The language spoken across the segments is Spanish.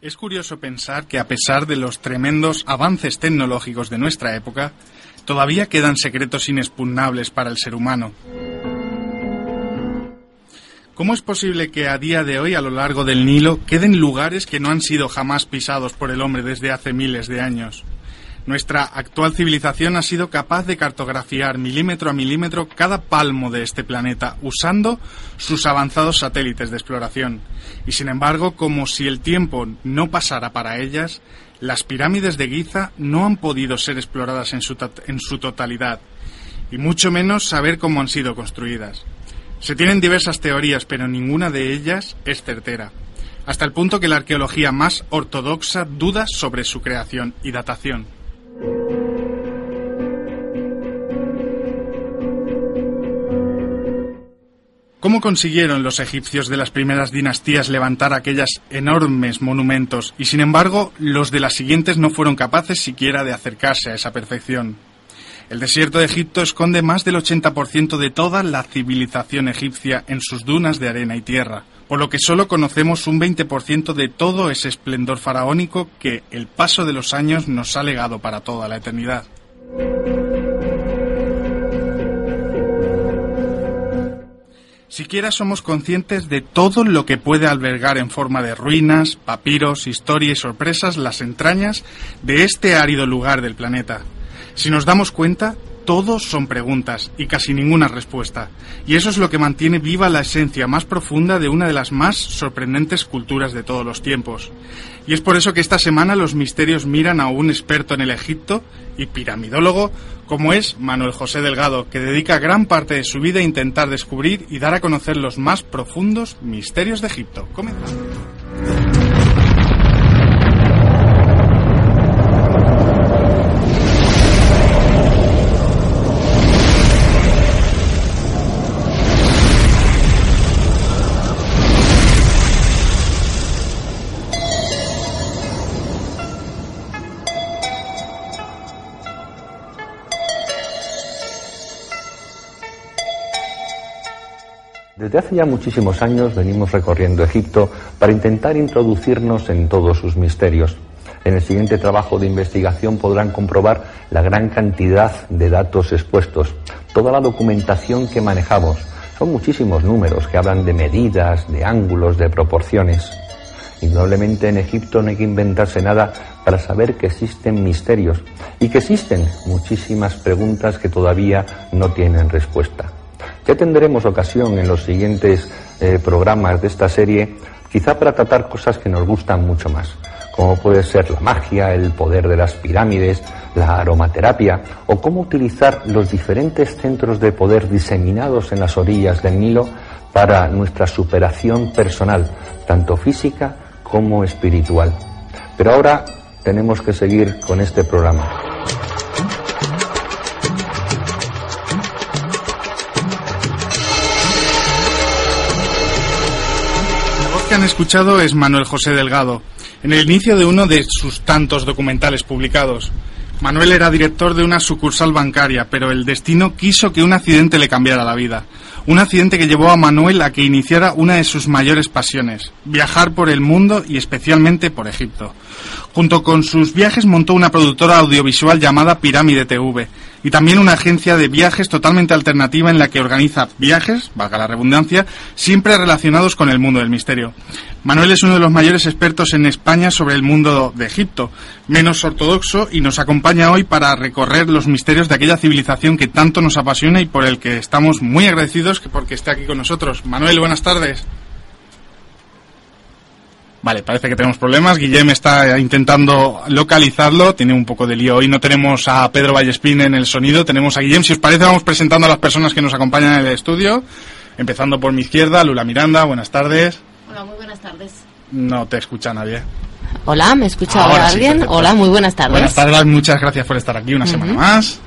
Es curioso pensar que a pesar de los tremendos avances tecnológicos de nuestra época, todavía quedan secretos inexpugnables para el ser humano. ¿Cómo es posible que a día de hoy a lo largo del Nilo queden lugares que no han sido jamás pisados por el hombre desde hace miles de años? Nuestra actual civilización ha sido capaz de cartografiar milímetro a milímetro cada palmo de este planeta usando sus avanzados satélites de exploración. Y sin embargo, como si el tiempo no pasara para ellas, las pirámides de Giza no han podido ser exploradas en su, en su totalidad, y mucho menos saber cómo han sido construidas. Se tienen diversas teorías, pero ninguna de ellas es certera, hasta el punto que la arqueología más ortodoxa duda sobre su creación y datación. ¿Cómo consiguieron los egipcios de las primeras dinastías levantar aquellas enormes monumentos y sin embargo los de las siguientes no fueron capaces siquiera de acercarse a esa perfección? El desierto de Egipto esconde más del 80% de toda la civilización egipcia en sus dunas de arena y tierra, por lo que solo conocemos un 20% de todo ese esplendor faraónico que el paso de los años nos ha legado para toda la eternidad. Siquiera somos conscientes de todo lo que puede albergar en forma de ruinas, papiros, historia y sorpresas las entrañas de este árido lugar del planeta. Si nos damos cuenta, todos son preguntas y casi ninguna respuesta. Y eso es lo que mantiene viva la esencia más profunda de una de las más sorprendentes culturas de todos los tiempos. Y es por eso que esta semana los misterios miran a un experto en el Egipto y piramidólogo como es Manuel José Delgado, que dedica gran parte de su vida a intentar descubrir y dar a conocer los más profundos misterios de Egipto. Comenzamos. Desde hace ya muchísimos años venimos recorriendo Egipto para intentar introducirnos en todos sus misterios. En el siguiente trabajo de investigación podrán comprobar la gran cantidad de datos expuestos, toda la documentación que manejamos. Son muchísimos números que hablan de medidas, de ángulos, de proporciones. Indudablemente en Egipto no hay que inventarse nada para saber que existen misterios y que existen muchísimas preguntas que todavía no tienen respuesta. Ya tendremos ocasión en los siguientes eh, programas de esta serie, quizá para tratar cosas que nos gustan mucho más, como puede ser la magia, el poder de las pirámides, la aromaterapia, o cómo utilizar los diferentes centros de poder diseminados en las orillas del Nilo para nuestra superación personal, tanto física como espiritual. Pero ahora tenemos que seguir con este programa. Han escuchado es Manuel José Delgado, en el inicio de uno de sus tantos documentales publicados. Manuel era director de una sucursal bancaria, pero el destino quiso que un accidente le cambiara la vida. Un accidente que llevó a Manuel a que iniciara una de sus mayores pasiones, viajar por el mundo y especialmente por Egipto. Junto con sus viajes montó una productora audiovisual llamada Pirámide TV y también una agencia de viajes totalmente alternativa en la que organiza viajes, valga la redundancia, siempre relacionados con el mundo del misterio. Manuel es uno de los mayores expertos en España sobre el mundo de Egipto, menos ortodoxo, y nos acompaña hoy para recorrer los misterios de aquella civilización que tanto nos apasiona y por el que estamos muy agradecidos porque esté aquí con nosotros. Manuel, buenas tardes. Vale, parece que tenemos problemas. Guillem está intentando localizarlo. Tiene un poco de lío. Hoy no tenemos a Pedro Vallespín en el sonido. Tenemos a Guillem. Si os parece, vamos presentando a las personas que nos acompañan en el estudio. Empezando por mi izquierda, Lula Miranda. Buenas tardes. Hola, muy buenas tardes. No te escucha nadie. Hola, ¿me escucha ahora, alguien? Hola, muy buenas tardes. Buenas tardes, muchas gracias por estar aquí una semana más.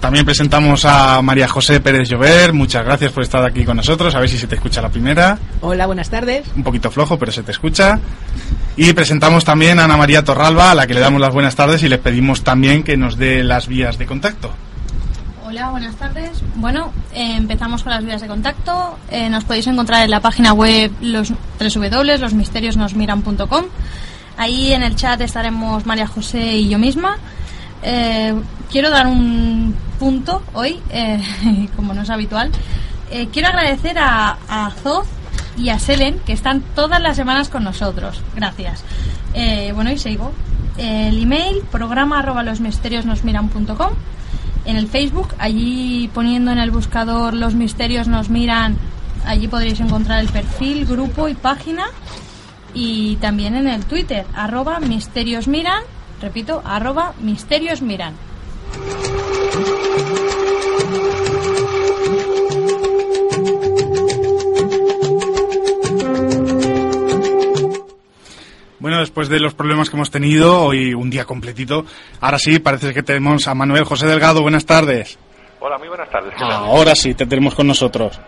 También presentamos a María José Pérez Llover. Muchas gracias por estar aquí con nosotros. A ver si se te escucha la primera. Hola, buenas tardes. Un poquito flojo, pero se te escucha. Y presentamos también a Ana María Torralba, a la que le damos las buenas tardes y les pedimos también que nos dé las vías de contacto. Hola, buenas tardes. Bueno, eh, empezamos con las vías de contacto. Eh, nos podéis encontrar en la página web los www.losmisteriosnosmiran.com Ahí en el chat estaremos María José y yo misma. Eh, quiero dar un punto hoy, eh, como no es habitual. Eh, quiero agradecer a, a Zoz y a Selen, que están todas las semanas con nosotros. Gracias. bueno, y sigo. El email, programa arroba los misterios nos miran.com. En el Facebook, allí poniendo en el buscador los misterios nos miran, allí podréis encontrar el perfil, grupo y página. Y también en el Twitter, arroba misterios miran Repito, arroba misterios Bueno, después de los problemas que hemos tenido, hoy un día completito, ahora sí, parece que tenemos a Manuel José Delgado. Buenas tardes. Hola, muy buenas tardes. Ahora sí, te tenemos con nosotros.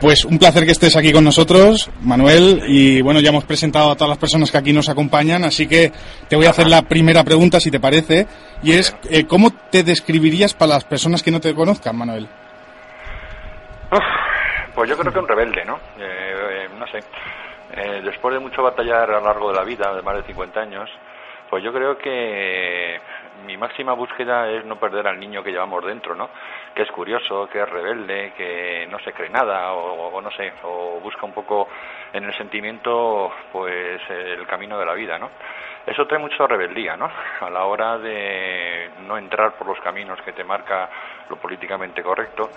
Pues un placer que estés aquí con nosotros, Manuel, y bueno, ya hemos presentado a todas las personas que aquí nos acompañan, así que te voy a hacer la primera pregunta, si te parece, y es, eh, ¿cómo te describirías para las personas que no te conozcan, Manuel? pues yo creo que un rebelde, ¿no? Eh, eh, no sé. Después de mucho batallar a lo largo de la vida, de más de 50 años, pues yo creo que mi máxima búsqueda es no perder al niño que llevamos dentro, ¿no? Que es curioso, que es rebelde, que no se cree nada o, no sé, o busca un poco en el sentimiento, pues el camino de la vida, ¿no? Eso trae mucha rebeldía, ¿no? A la hora de no entrar por los caminos que te marca lo políticamente correcto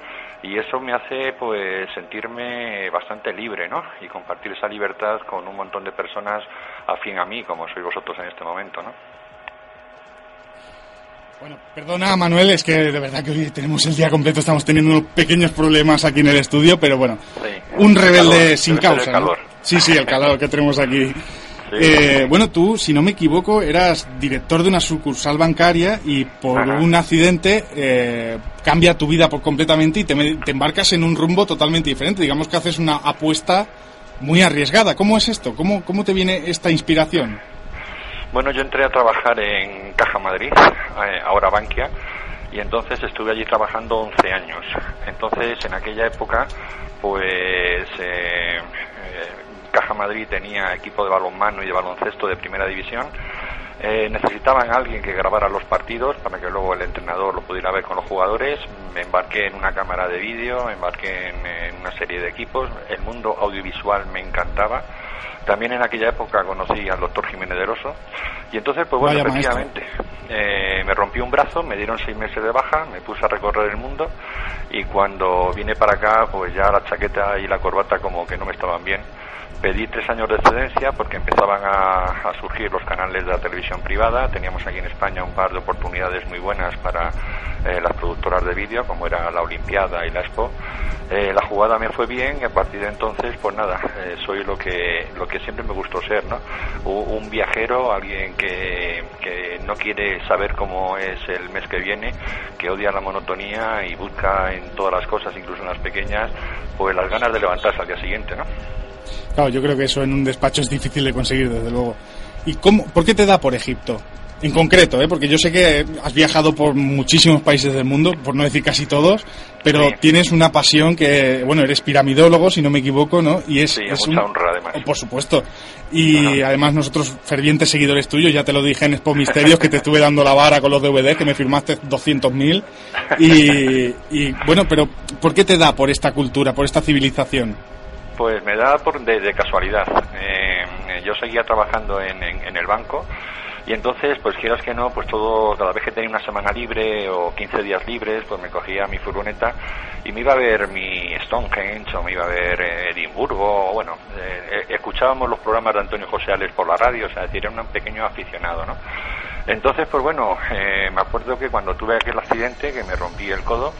y eso me hace pues sentirme bastante libre, ¿no? Y compartir esa libertad con un montón de personas afín a mí, como sois vosotros en este momento, ¿no? Bueno, perdona Manuel, es que de verdad que hoy tenemos el día completo, estamos teniendo unos pequeños problemas aquí en el estudio, pero bueno, un rebelde sin causa. Sí, sí, el calor que tenemos aquí. Eh, bueno, tú, si no me equivoco, eras director de una sucursal bancaria y por un accidente eh, cambia tu vida por completamente y te, te, embarcas en un rumbo totalmente diferente. Digamos que haces una apuesta muy arriesgada. ¿Cómo es esto? ¿Cómo, cómo te viene esta inspiración? Bueno, yo entré a trabajar en Caja Madrid, eh, ahora Bankia, y entonces estuve allí trabajando 11 años. Entonces, en aquella época, pues eh, Caja Madrid tenía equipo de balonmano y de baloncesto de primera división. necesitaban a alguien que grabara los partidos para que luego el entrenador lo pudiera ver con los jugadores. Me embarqué en una cámara de vídeo, me embarqué en una serie de equipos. El mundo audiovisual me encantaba también en aquella época conocí al doctor Jiménez de Rosso y entonces, pues bueno, efectivamente, eh, me rompí un brazo, me dieron seis meses de baja, me puse a recorrer el mundo y cuando vine para acá, pues ya la chaqueta y la corbata como que no me estaban bien. Pedí tres años de excedencia porque empezaban a, surgir los canales de la televisión privada. Teníamos aquí en España un par de oportunidades muy buenas para eh, las productoras de vídeo, como era la Olimpiada y la Expo. Eh, la jugada me fue bien y a partir de entonces, pues nada, eh, soy lo que, lo que siempre me gustó ser, ¿no? Un viajero, alguien que, que no quiere saber cómo es el mes que viene, que odia la monotonía y busca en todas las cosas, incluso en las pequeñas, pues las ganas de levantarse al día siguiente, ¿no? Claro, yo creo que eso en un despacho es difícil de conseguir, desde luego. ¿Y cómo, por qué te da por Egipto? en concreto, ¿eh? porque yo sé que has viajado por muchísimos países del mundo, por no decir casi todos, pero tienes una pasión que, bueno, eres piramidólogo, si no me equivoco, ¿no? Y es, es mucha honra, además. Por supuesto. Y además nosotros, fervientes seguidores tuyos, ya te lo dije en Expo Misterios, que te estuve dando la vara con los DVD, que me firmaste 200.000. Y, y bueno, pero ¿por qué te da por esta cultura, por esta civilización? Pues me da por de, casualidad. Eh, yo seguía trabajando en, el banco y entonces, pues quieras que no, pues todo, cada vez que tenía una semana libre o 15 días libres, pues me cogía mi furgoneta y me iba a ver mi Stonehenge o me iba a ver eh, Edimburgo, bueno, eh, escuchábamos los programas de Antonio José Ales por la radio, o sea, era un pequeño aficionado, ¿no? Entonces, pues bueno, me acuerdo que cuando tuve aquel accidente, que me rompí el codo,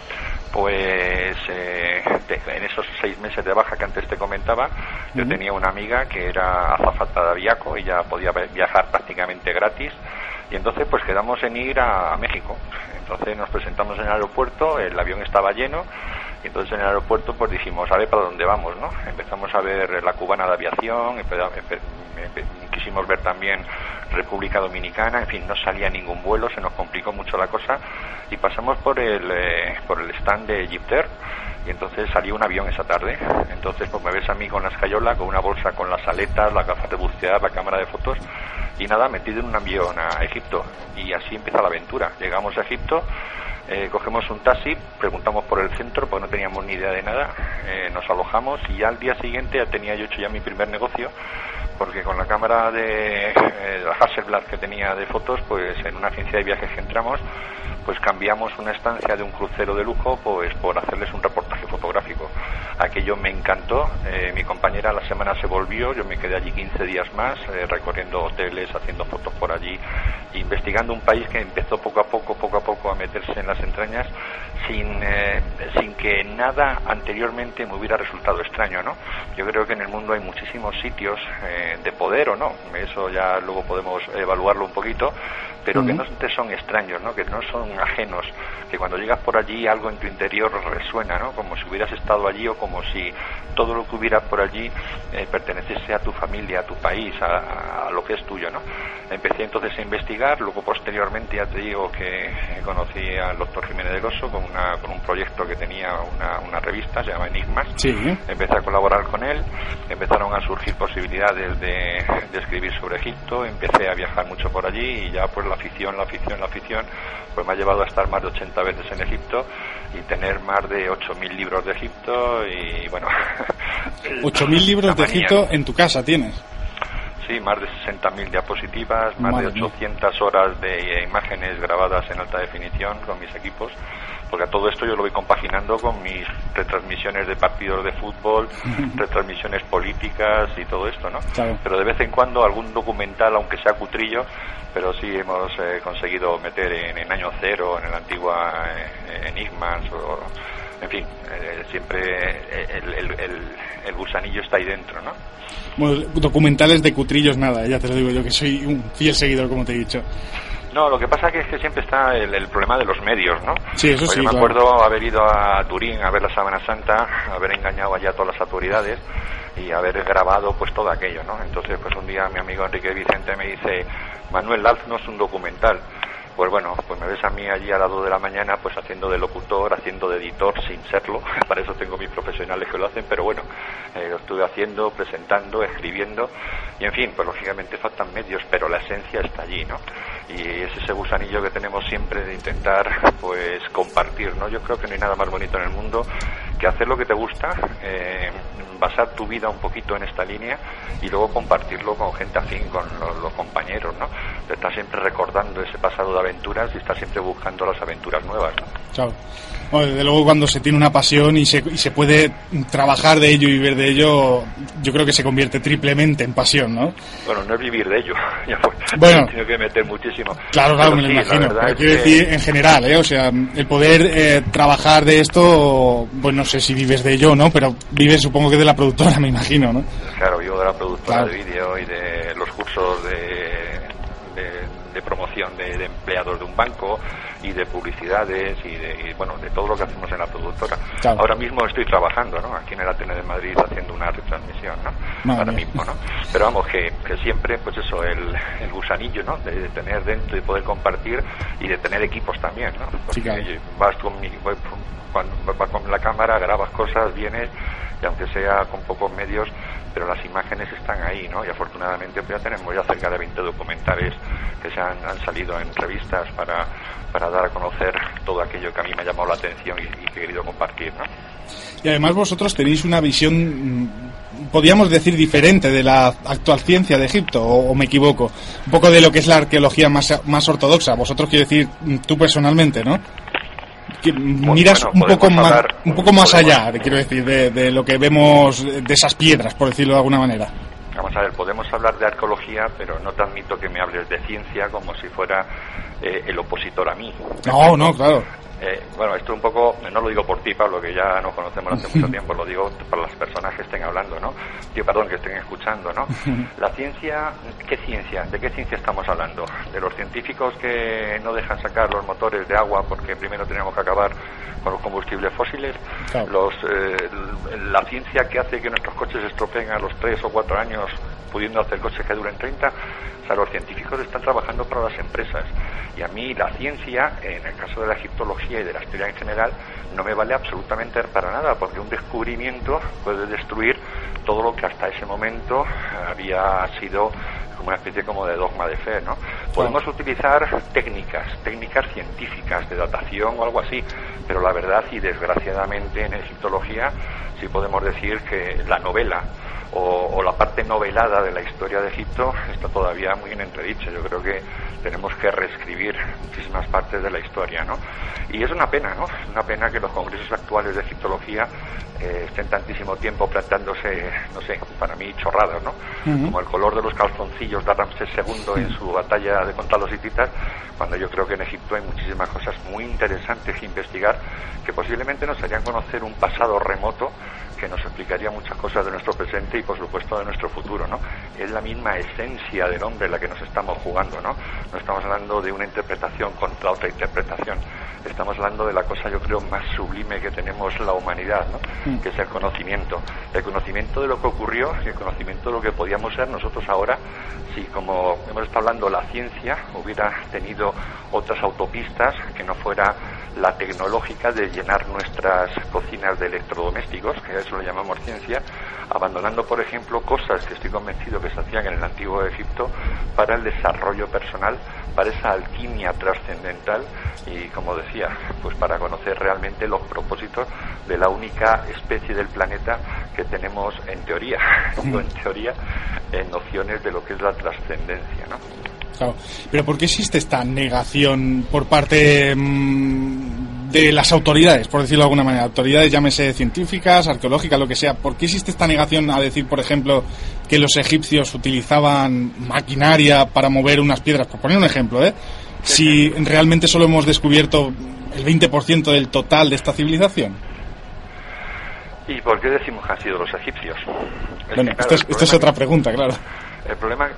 pues eh, en esos seis meses de baja que antes te comentaba, yo tenía una amiga que era azafata de aviaco, ella podía viajar prácticamente gratis, y entonces pues quedamos en ir a, México. Entonces nos presentamos en el aeropuerto, el avión estaba lleno, y entonces en el aeropuerto pues dijimos, a ver para dónde vamos, ¿no? Empezamos a ver la cubana de aviación, quisimos ver también República Dominicana, en fin, no salía ningún vuelo, se nos complicó mucho la cosa y pasamos por el, eh, por el stand de Egypter y entonces salió un avión esa tarde. Entonces pues me ves a mí con la escayola, con una bolsa con las aletas, la gafas de bucear, la cámara de fotos Y nada, metido en un avión a Egipto. Y así empieza la aventura. Llegamos a Egipto, eh, cogemos un taxi, preguntamos por el centro, porque no teníamos ni idea de nada, eh, nos alojamos y ya al día siguiente ya tenía yo hecho ya mi primer negocio, porque con la cámara de eh, la Hasselblad que tenía de fotos, pues en una agencia de viajes que entramos, pues cambiamos una estancia de un crucero de lujo pues por hacerles un reportaje fotográfico. Aquello me encantó, eh, mi compañera la semana se volvió, yo me quedé allí 15 días más eh, recorriendo hoteles, haciendo fotos por allí, investigando un país que empezó poco a poco, poco a poco a meterse en las entrañas sin, sin que nada anteriormente me hubiera resultado extraño, ¿no? Yo creo que en el mundo hay muchísimos sitios de poder o no, eso ya luego podemos evaluarlo un poquito, pero que no te son extraños, ¿no? Que no son ajenos, que cuando llegas por allí algo en tu interior resuena, ¿no? Como si hubieras estado allí o como si todo lo que hubiera por allí eh, perteneciese a tu familia, a tu país, a, lo que es tuyo, ¿no? Empecé entonces a investigar, luego posteriormente ya te digo que conocí al doctor Jiménez del Oso con, una, con un proyecto que tenía una, una revista, se llama Enigmas, empecé a colaborar con él, empezaron a surgir posibilidades de, de escribir sobre Egipto, empecé a viajar mucho por allí y ya pues la afición, la afición, la afición, pues me ha llevado a estar más de 80 veces en Egipto y tener más de 8.000 libros de Egipto y bueno... 8.000 libros de Egipto en tu casa tienes. Sí, más de 60.000 diapositivas, más de 800 horas de imágenes grabadas en alta definición con mis equipos porque a todo esto yo lo voy compaginando con mis retransmisiones de partidos de fútbol, retransmisiones políticas y todo esto, ¿no? Pero de vez en cuando algún documental, aunque sea cutrillo, pero sí hemos eh, conseguido meter en, Año Cero, en el antigua eh, Enigmas, o, en fin, eh, siempre el, gusanillo está ahí dentro, ¿no? Bueno, documentales de cutrillos nada, ya te lo digo yo que soy un fiel seguidor, como te he dicho. No, lo que pasa es que siempre está el, problema de los medios, ¿no? Sí, eso sí. Yo me acuerdo haber ido a Turín a ver la Sábana Santa, haber engañado allá a todas las autoridades y haber grabado pues todo aquello, ¿no? Entonces pues un día mi amigo Enrique Vicente me dice, Manuel, haznos un documental pues bueno, pues me ves a mí allí a las 2 de la mañana pues haciendo de locutor, haciendo de editor sin serlo, para eso tengo mis profesionales que lo hacen, pero bueno, eh, lo estuve haciendo, presentando, escribiendo y en fin, pues lógicamente faltan medios, pero la esencia está allí, ¿no? Y es ese gusanillo que tenemos siempre de intentar pues compartir, ¿no? Yo creo que no hay nada más bonito en el mundo que hacer lo que te gusta, eh, basar tu vida un poquito en esta línea y luego compartirlo con gente afín, con los, compañeros, ¿no? Estás siempre recordando ese pasado de aventuras y estás siempre buscando las aventuras nuevas, ¿no? Claro. Bueno, desde luego cuando se tiene una pasión y se, y se puede trabajar de ello y vivir de ello, yo creo que se convierte triplemente en pasión, ¿no? Bueno, no es vivir de ello, ya bueno, tengo que meter muchísimo. Claro, claro, me lo imagino. quiero decir en general, ¿eh? O sea, el poder eh, trabajar de esto, pues no sé si vives de ello, ¿no? Pero vives supongo que de la productora, me imagino, ¿no? Claro, vivo de la productora de vídeo y de los cursos de, promoción de, empleados de un banco y de publicidades y de bueno de todo lo que hacemos en la productora. Ahora mismo estoy trabajando, ¿no? Aquí en el Atene de Madrid haciendo una retransmisión, ¿no? Ahora mismo, ¿no? Pero vamos que, que siempre pues eso el, el gusanillo, ¿no? De, tener dentro y poder compartir y de tener equipos también, ¿no? Porque vas con mi, cuando vas con la cámara, grabas cosas, vienes y aunque sea con pocos medios, pero las imágenes están ahí, ¿no? Y afortunadamente pues ya tenemos ya cerca de 20 documentales que se han, salido en revistas para, para dar a conocer todo aquello que a mí me ha llamado la atención y, que he querido compartir, ¿no? Y además vosotros tenéis una visión, mm, podríamos decir, diferente de la actual ciencia de Egipto, o, me equivoco, un poco de lo que es la arqueología más, más ortodoxa. Vosotros quiero decir, mm, tú personalmente, ¿no? Miras un poco más un poco más allá quiero decir de, lo que vemos de esas piedras por decirlo de alguna manera. Vamos a ver podemos hablar de arqueología pero no te admito que me hables de ciencia como si fuera eh, el opositor a mí. No no claro eh, bueno, esto un poco, no lo digo por ti, Pablo, que ya nos conocemos hace mucho tiempo, lo digo para las personas que estén hablando, ¿no? Tío, perdón, que estén escuchando, ¿no? La ciencia, ¿qué ciencia? ¿De qué ciencia estamos hablando? ¿De los científicos que no dejan sacar los motores de agua porque primero tenemos que acabar con los combustibles fósiles? Los, eh, la ciencia que hace que nuestros coches estropeen a los 3 o 4 años pudiendo hacer coches que duren 30? O sea, los científicos están trabajando para las empresas y a mí la ciencia, en el caso de la egiptología y de la historia en general, no me vale absolutamente para nada, porque un descubrimiento puede destruir todo lo que hasta ese momento había sido como una especie como de dogma de fe, ¿no? Podemos utilizar técnicas, técnicas científicas de datación o algo así, pero la verdad y desgraciadamente en egiptología sí podemos decir que la novela o, la parte novelada de la historia de Egipto está todavía muy en entredicho. Yo creo que tenemos que reescribir muchísimas partes de la historia, ¿no? Y es una pena, ¿no? Una pena que los congresos actuales de egiptología eh, estén tantísimo tiempo plantándose, no sé, para mí chorradas, ¿no? Como el color de los calzoncillos de Ramsés II en su batalla de contra los hititas, cuando yo creo que en Egipto hay muchísimas cosas muy interesantes que investigar que posiblemente nos harían conocer un pasado remoto que nos explicaría muchas cosas de nuestro presente y por supuesto de nuestro futuro, ¿no? Es la misma esencia del hombre la que nos estamos jugando, ¿no? No estamos hablando de una interpretación contra otra interpretación. Estamos hablando de la cosa, yo creo, más sublime que tenemos la humanidad, ¿no? Mm. Que es el conocimiento. El conocimiento de lo que ocurrió y el conocimiento de lo que podíamos ser nosotros ahora si, como hemos estado hablando, la ciencia hubiera tenido otras autopistas que no fuera la tecnológica de llenar nuestras cocinas de electrodomésticos, que a lo llamamos ciencia, abandonando, por ejemplo, cosas que estoy convencido que se hacían en el antiguo Egipto para el desarrollo personal, para esa alquimia trascendental y, como decía, pues para conocer realmente los propósitos de la única especie del planeta que tenemos en teoría, digo en teoría, en nociones de lo que es la trascendencia, ¿no? Pero ¿por qué existe esta negación por parte mm, de las autoridades, por decirlo de alguna manera? Autoridades, llámese científicas, arqueológicas, lo que sea. ¿Por qué existe esta negación a decir, por ejemplo, que los egipcios utilizaban maquinaria para mover unas piedras? Por poner un ejemplo, ¿eh? Si realmente solo hemos descubierto el 20% del total de esta civilización. ¿Y por qué decimos que han sido los egipcios? bueno, esto, es, otra pregunta, claro. El problema,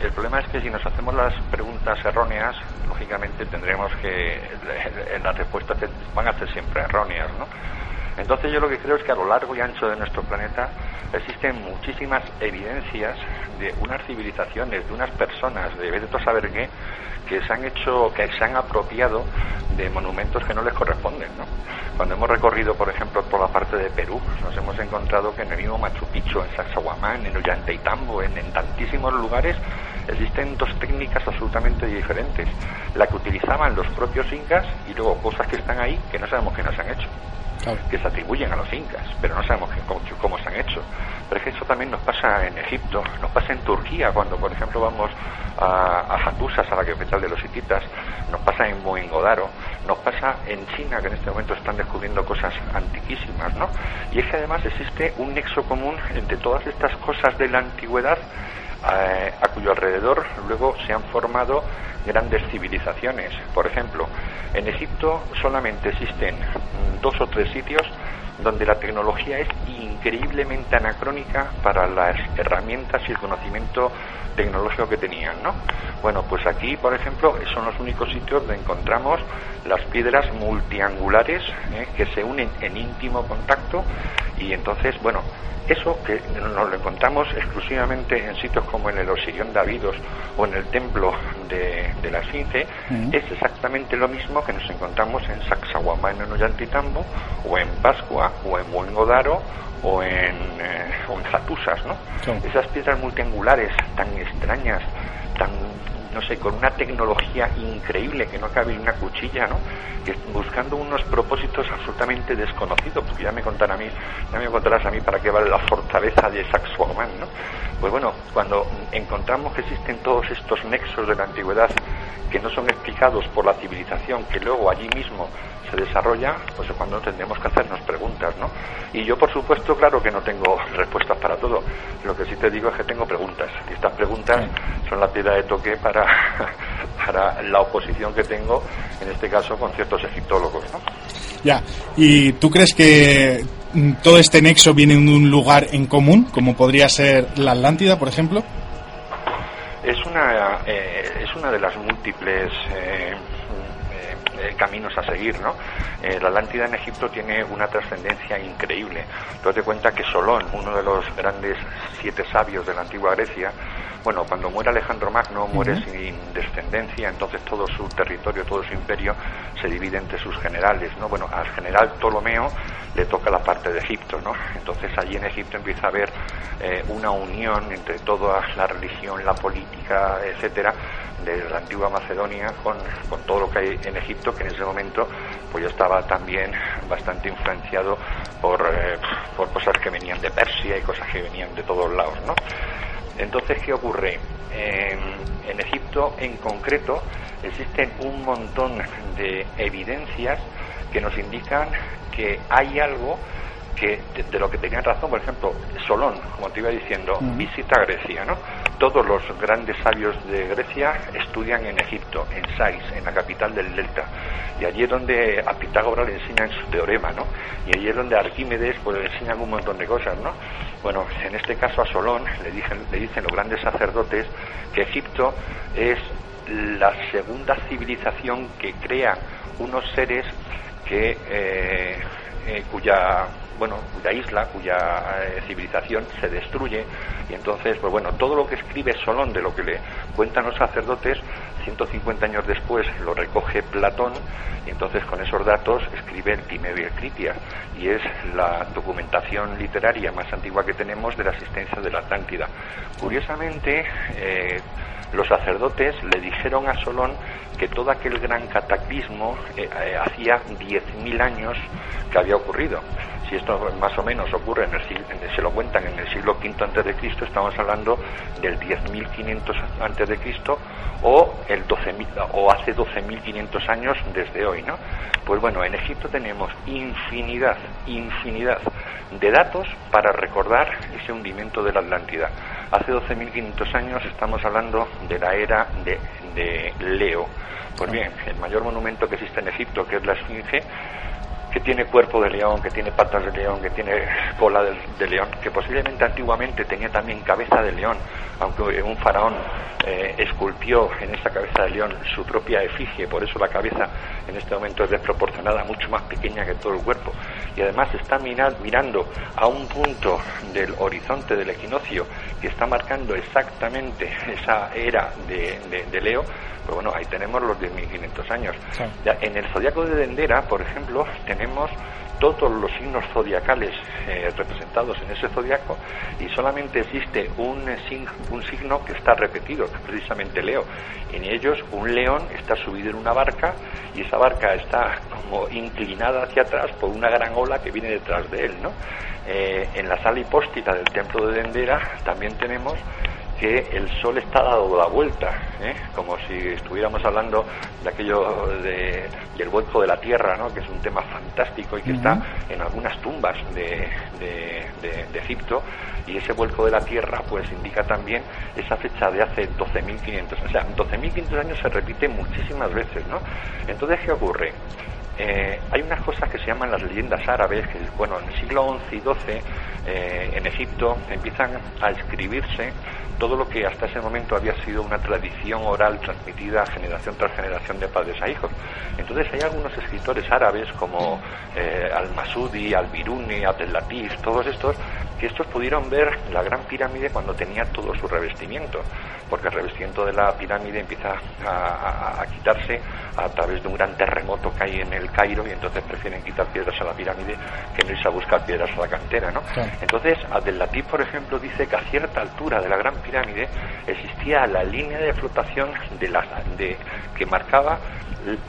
el, problema es que si nos hacemos las preguntas erróneas, lógicamente tendremos que las respuestas van a ser siempre erróneas, ¿no? Entonces yo lo que creo es que a lo largo y ancho de nuestro planeta existen muchísimas evidencias de unas civilizaciones, de unas personas, de vete saber qué, que se han hecho, que se han apropiado de monumentos que no les corresponden, ¿no? Cuando hemos recorrido, por ejemplo, por la parte de Perú, nos hemos encontrado que en el mismo Machu Picchu, en Sacsayhuamán, en Ollantaytambo, en, en tantísimos lugares, existen dos técnicas absolutamente diferentes. La que utilizaban los propios incas y luego cosas que están ahí que no sabemos que nos han hecho que se atribuyen a los incas, pero no sabemos cómo, se han hecho. Pero es que eso también nos pasa en Egipto, nos pasa en Turquía, cuando por ejemplo vamos a, a Hattusas, a la capital de los hititas, nos pasa en Mohengodaro, nos pasa en China, que en este momento están descubriendo cosas antiquísimas, ¿no? Y es que además existe un nexo común entre todas estas cosas de la antigüedad a cuyo alrededor luego se han formado grandes civilizaciones. Por ejemplo, en Egipto solamente existen dos o tres sitios donde la tecnología es increíblemente anacrónica para las herramientas y el conocimiento tecnológico que tenían, ¿no? Bueno, pues aquí, por ejemplo, son los únicos sitios donde encontramos las piedras multiangulares ¿eh? que se unen en íntimo contacto y entonces, bueno, eso que nos lo encontramos exclusivamente en sitios como en el Osirión Davidos o en el templo de, la Esfinge, es exactamente lo mismo que nos encontramos en Sacsayhuamán en Ollantaytambo, o en Pascua, o en Buengodaro, o en, eh, o en Jatusas, ¿no? Esas piedras multiangulares tan extrañas, tan no sé, con una tecnología increíble que no cabe en una cuchilla, ¿no? buscando unos propósitos absolutamente desconocidos, porque ya me contarán a mí, ya me contarás a mí para qué vale la fortaleza de Sacsayhuamán, ¿no? Pues bueno, cuando encontramos que existen todos estos nexos de la antigüedad que no son explicados por la civilización que luego allí mismo se desarrolla, pues es cuando tendremos que hacernos preguntas, ¿no? Y yo, por supuesto, claro que no tengo respuestas para todo. Lo que sí te digo es que tengo preguntas. Y estas preguntas son la piedra de toque para, para la oposición que tengo, en este caso, con ciertos egiptólogos, ¿no? Ya. ¿Y tú crees que mm, todo este nexo viene de un lugar en común, como podría ser la Atlántida, por ejemplo? Es una, eh, es una de las múltiples eh, eh, caminos a seguir, ¿no? Eh, la Atlántida en Egipto tiene una trascendencia increíble. Tú te cuenta que Solón, uno de los grandes siete sabios de la antigua Grecia, bueno, cuando muere Alejandro Magno, muere sin descendencia, entonces todo su territorio, todo su imperio se divide entre sus generales, ¿no? Bueno, al general Ptolomeo le toca la parte de Egipto, ¿no? Entonces allí en Egipto empieza a haber eh, una unión entre toda la religión, la política, etcétera, de la antigua Macedonia con, todo lo que hay en Egipto, que en ese momento pues ya estaba también bastante influenciado por, eh, por cosas que venían de Persia y cosas que venían de todos lados, ¿no? Entonces, ¿qué ocurre? En, Egipto en concreto existen un montón de evidencias que nos indican que hay algo que de, lo que tenían razón, por ejemplo, Solón, como te iba diciendo, visita Grecia, ¿no? Todos los grandes sabios de Grecia estudian en Egipto, en Sais, en la capital del Delta. Y allí es donde a Pitágoras le enseñan su teorema, ¿no? Y allí es donde a Arquímedes pues, le enseñan un montón de cosas, ¿no? Bueno, en este caso a Solón le dicen, le dicen los grandes sacerdotes que Egipto es la segunda civilización que crea unos seres que eh, eh, cuya bueno, cuya isla, cuya eh, civilización se destruye. Y entonces, pues bueno, todo lo que escribe Solón de lo que le cuentan los sacerdotes, 150 años después lo recoge Platón y entonces con esos datos escribe el Timeo y el y es la documentación literaria más antigua que tenemos de la existencia de la Atlántida. Curiosamente, eh, los sacerdotes le dijeron a Solón que todo aquel gran cataclismo eh, hacía 10.000 años que había ocurrido si esto más o menos ocurre en el se lo cuentan en el siglo V antes de Cristo, estamos hablando del 10.500 antes de Cristo o el 12.000 o hace 12.500 años desde hoy, ¿no? Pues bueno, en Egipto tenemos infinidad, infinidad de datos para recordar ese hundimiento de la Atlántida. Hace 12.500 años estamos hablando de la era de, de Leo. Pues bien, el mayor monumento que existe en Egipto, que es la Esfinge, que tiene cuerpo de león, que tiene patas de león, que tiene cola de, león, que posiblemente antiguamente tenía también cabeza de león, aunque un faraón eh, esculpió en esa cabeza de león su propia efigie, por eso la cabeza en este momento es desproporcionada, mucho más pequeña que todo el cuerpo, y además está mirando a un punto del horizonte del equinoccio que está marcando exactamente esa era de Leo, pues bueno, ahí tenemos los 10.500 años. en el zodiaco de Dendera, por ejemplo, tenemos todos los signos zodiacales eh, representados en ese zodiaco y solamente existe un, un signo que está repetido, que es precisamente Leo. En ellos un león está subido en una barca y esa barca está como inclinada hacia atrás por una gran ola que viene detrás de él. ¿no? Eh, en la sala hipóstita del templo de Dendera también tenemos que el Sol está dado la vuelta, ¿eh? como si estuviéramos hablando de aquello de, del vuelco de la Tierra, ¿no? que es un tema fantástico y que está en algunas tumbas de, de, Egipto, y ese vuelco de la Tierra pues indica también esa fecha de hace 12.500, o sea, 12.500 años se repite muchísimas veces, ¿no? Entonces, ¿qué ocurre? Eh, hay unas cosas que se llaman las leyendas árabes, que bueno, en el siglo XI y XII eh, en Egipto empiezan a escribirse todo lo que hasta ese momento había sido una tradición oral transmitida generación tras generación de padres a hijos. Entonces hay algunos escritores árabes como eh, Al-Masudi, Al-Biruni, Abdel-Latif, todos estos, que estos pudieron ver la gran pirámide cuando tenía todo su revestimiento, porque el revestimiento de la pirámide empieza a, quitarse a través de un gran terremoto que hay en el Cairo y entonces prefieren quitar piedras a la pirámide que no irse a buscar piedras a la cantera, ¿no? Entonces Abdel-Latif, por ejemplo, dice que a cierta altura de la gran pirámide existía la línea de flotación de la, de, que marcaba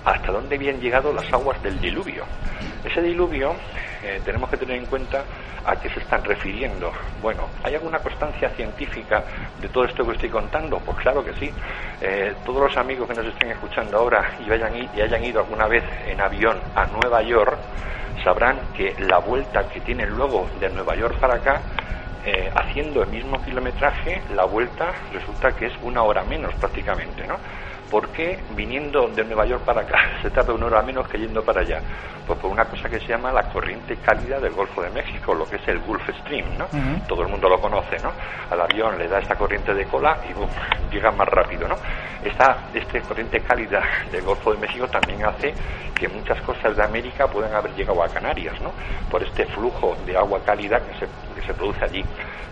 hasta dónde habían llegado las aguas del diluvio. Ese diluvio eh, tenemos que tener en cuenta a qué se están refiriendo. Bueno, ¿hay alguna constancia científica de todo esto que estoy contando? Pues claro que sí. Eh, todos los amigos que nos estén escuchando ahora y hayan, ido alguna vez en avión a Nueva York, sabrán que la vuelta que tienen luego de Nueva York para acá eh, haciendo el mismo kilometraje, la vuelta resulta que es una hora menos prácticamente, ¿no? ¿Por qué viniendo de Nueva York para acá se tarda una hora menos que yendo para allá? Pues por una cosa que se llama la corriente cálida del Golfo de México, lo que es el Gulf Stream, ¿no? Todo el mundo lo conoce, ¿no? Al avión le da esta corriente de cola y llega más rápido, ¿no? Esta, esta corriente cálida del Golfo de México también hace que muchas cosas de América puedan haber llegado a Canarias, ¿no? Por este flujo de agua cálida que se, que se produce allí.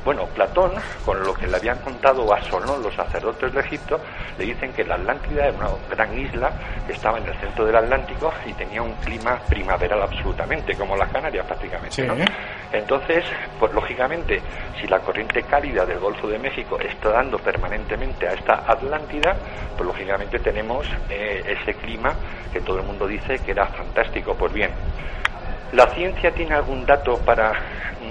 Bueno, Platón, con lo que le habían contado a Solón los sacerdotes de Egipto, le dicen que la Atlántida era una gran isla que estaba en el centro del Atlántico y tenía un clima primaveral absolutamente, como las Canarias prácticamente. Entonces, pues lógicamente, si la corriente cálida del Golfo de México está dando permanentemente a esta Atlántida, pues lógicamente tenemos eh, ese clima que todo el mundo dice que era fantástico. Pues bien, ¿La ciencia tiene algún dato para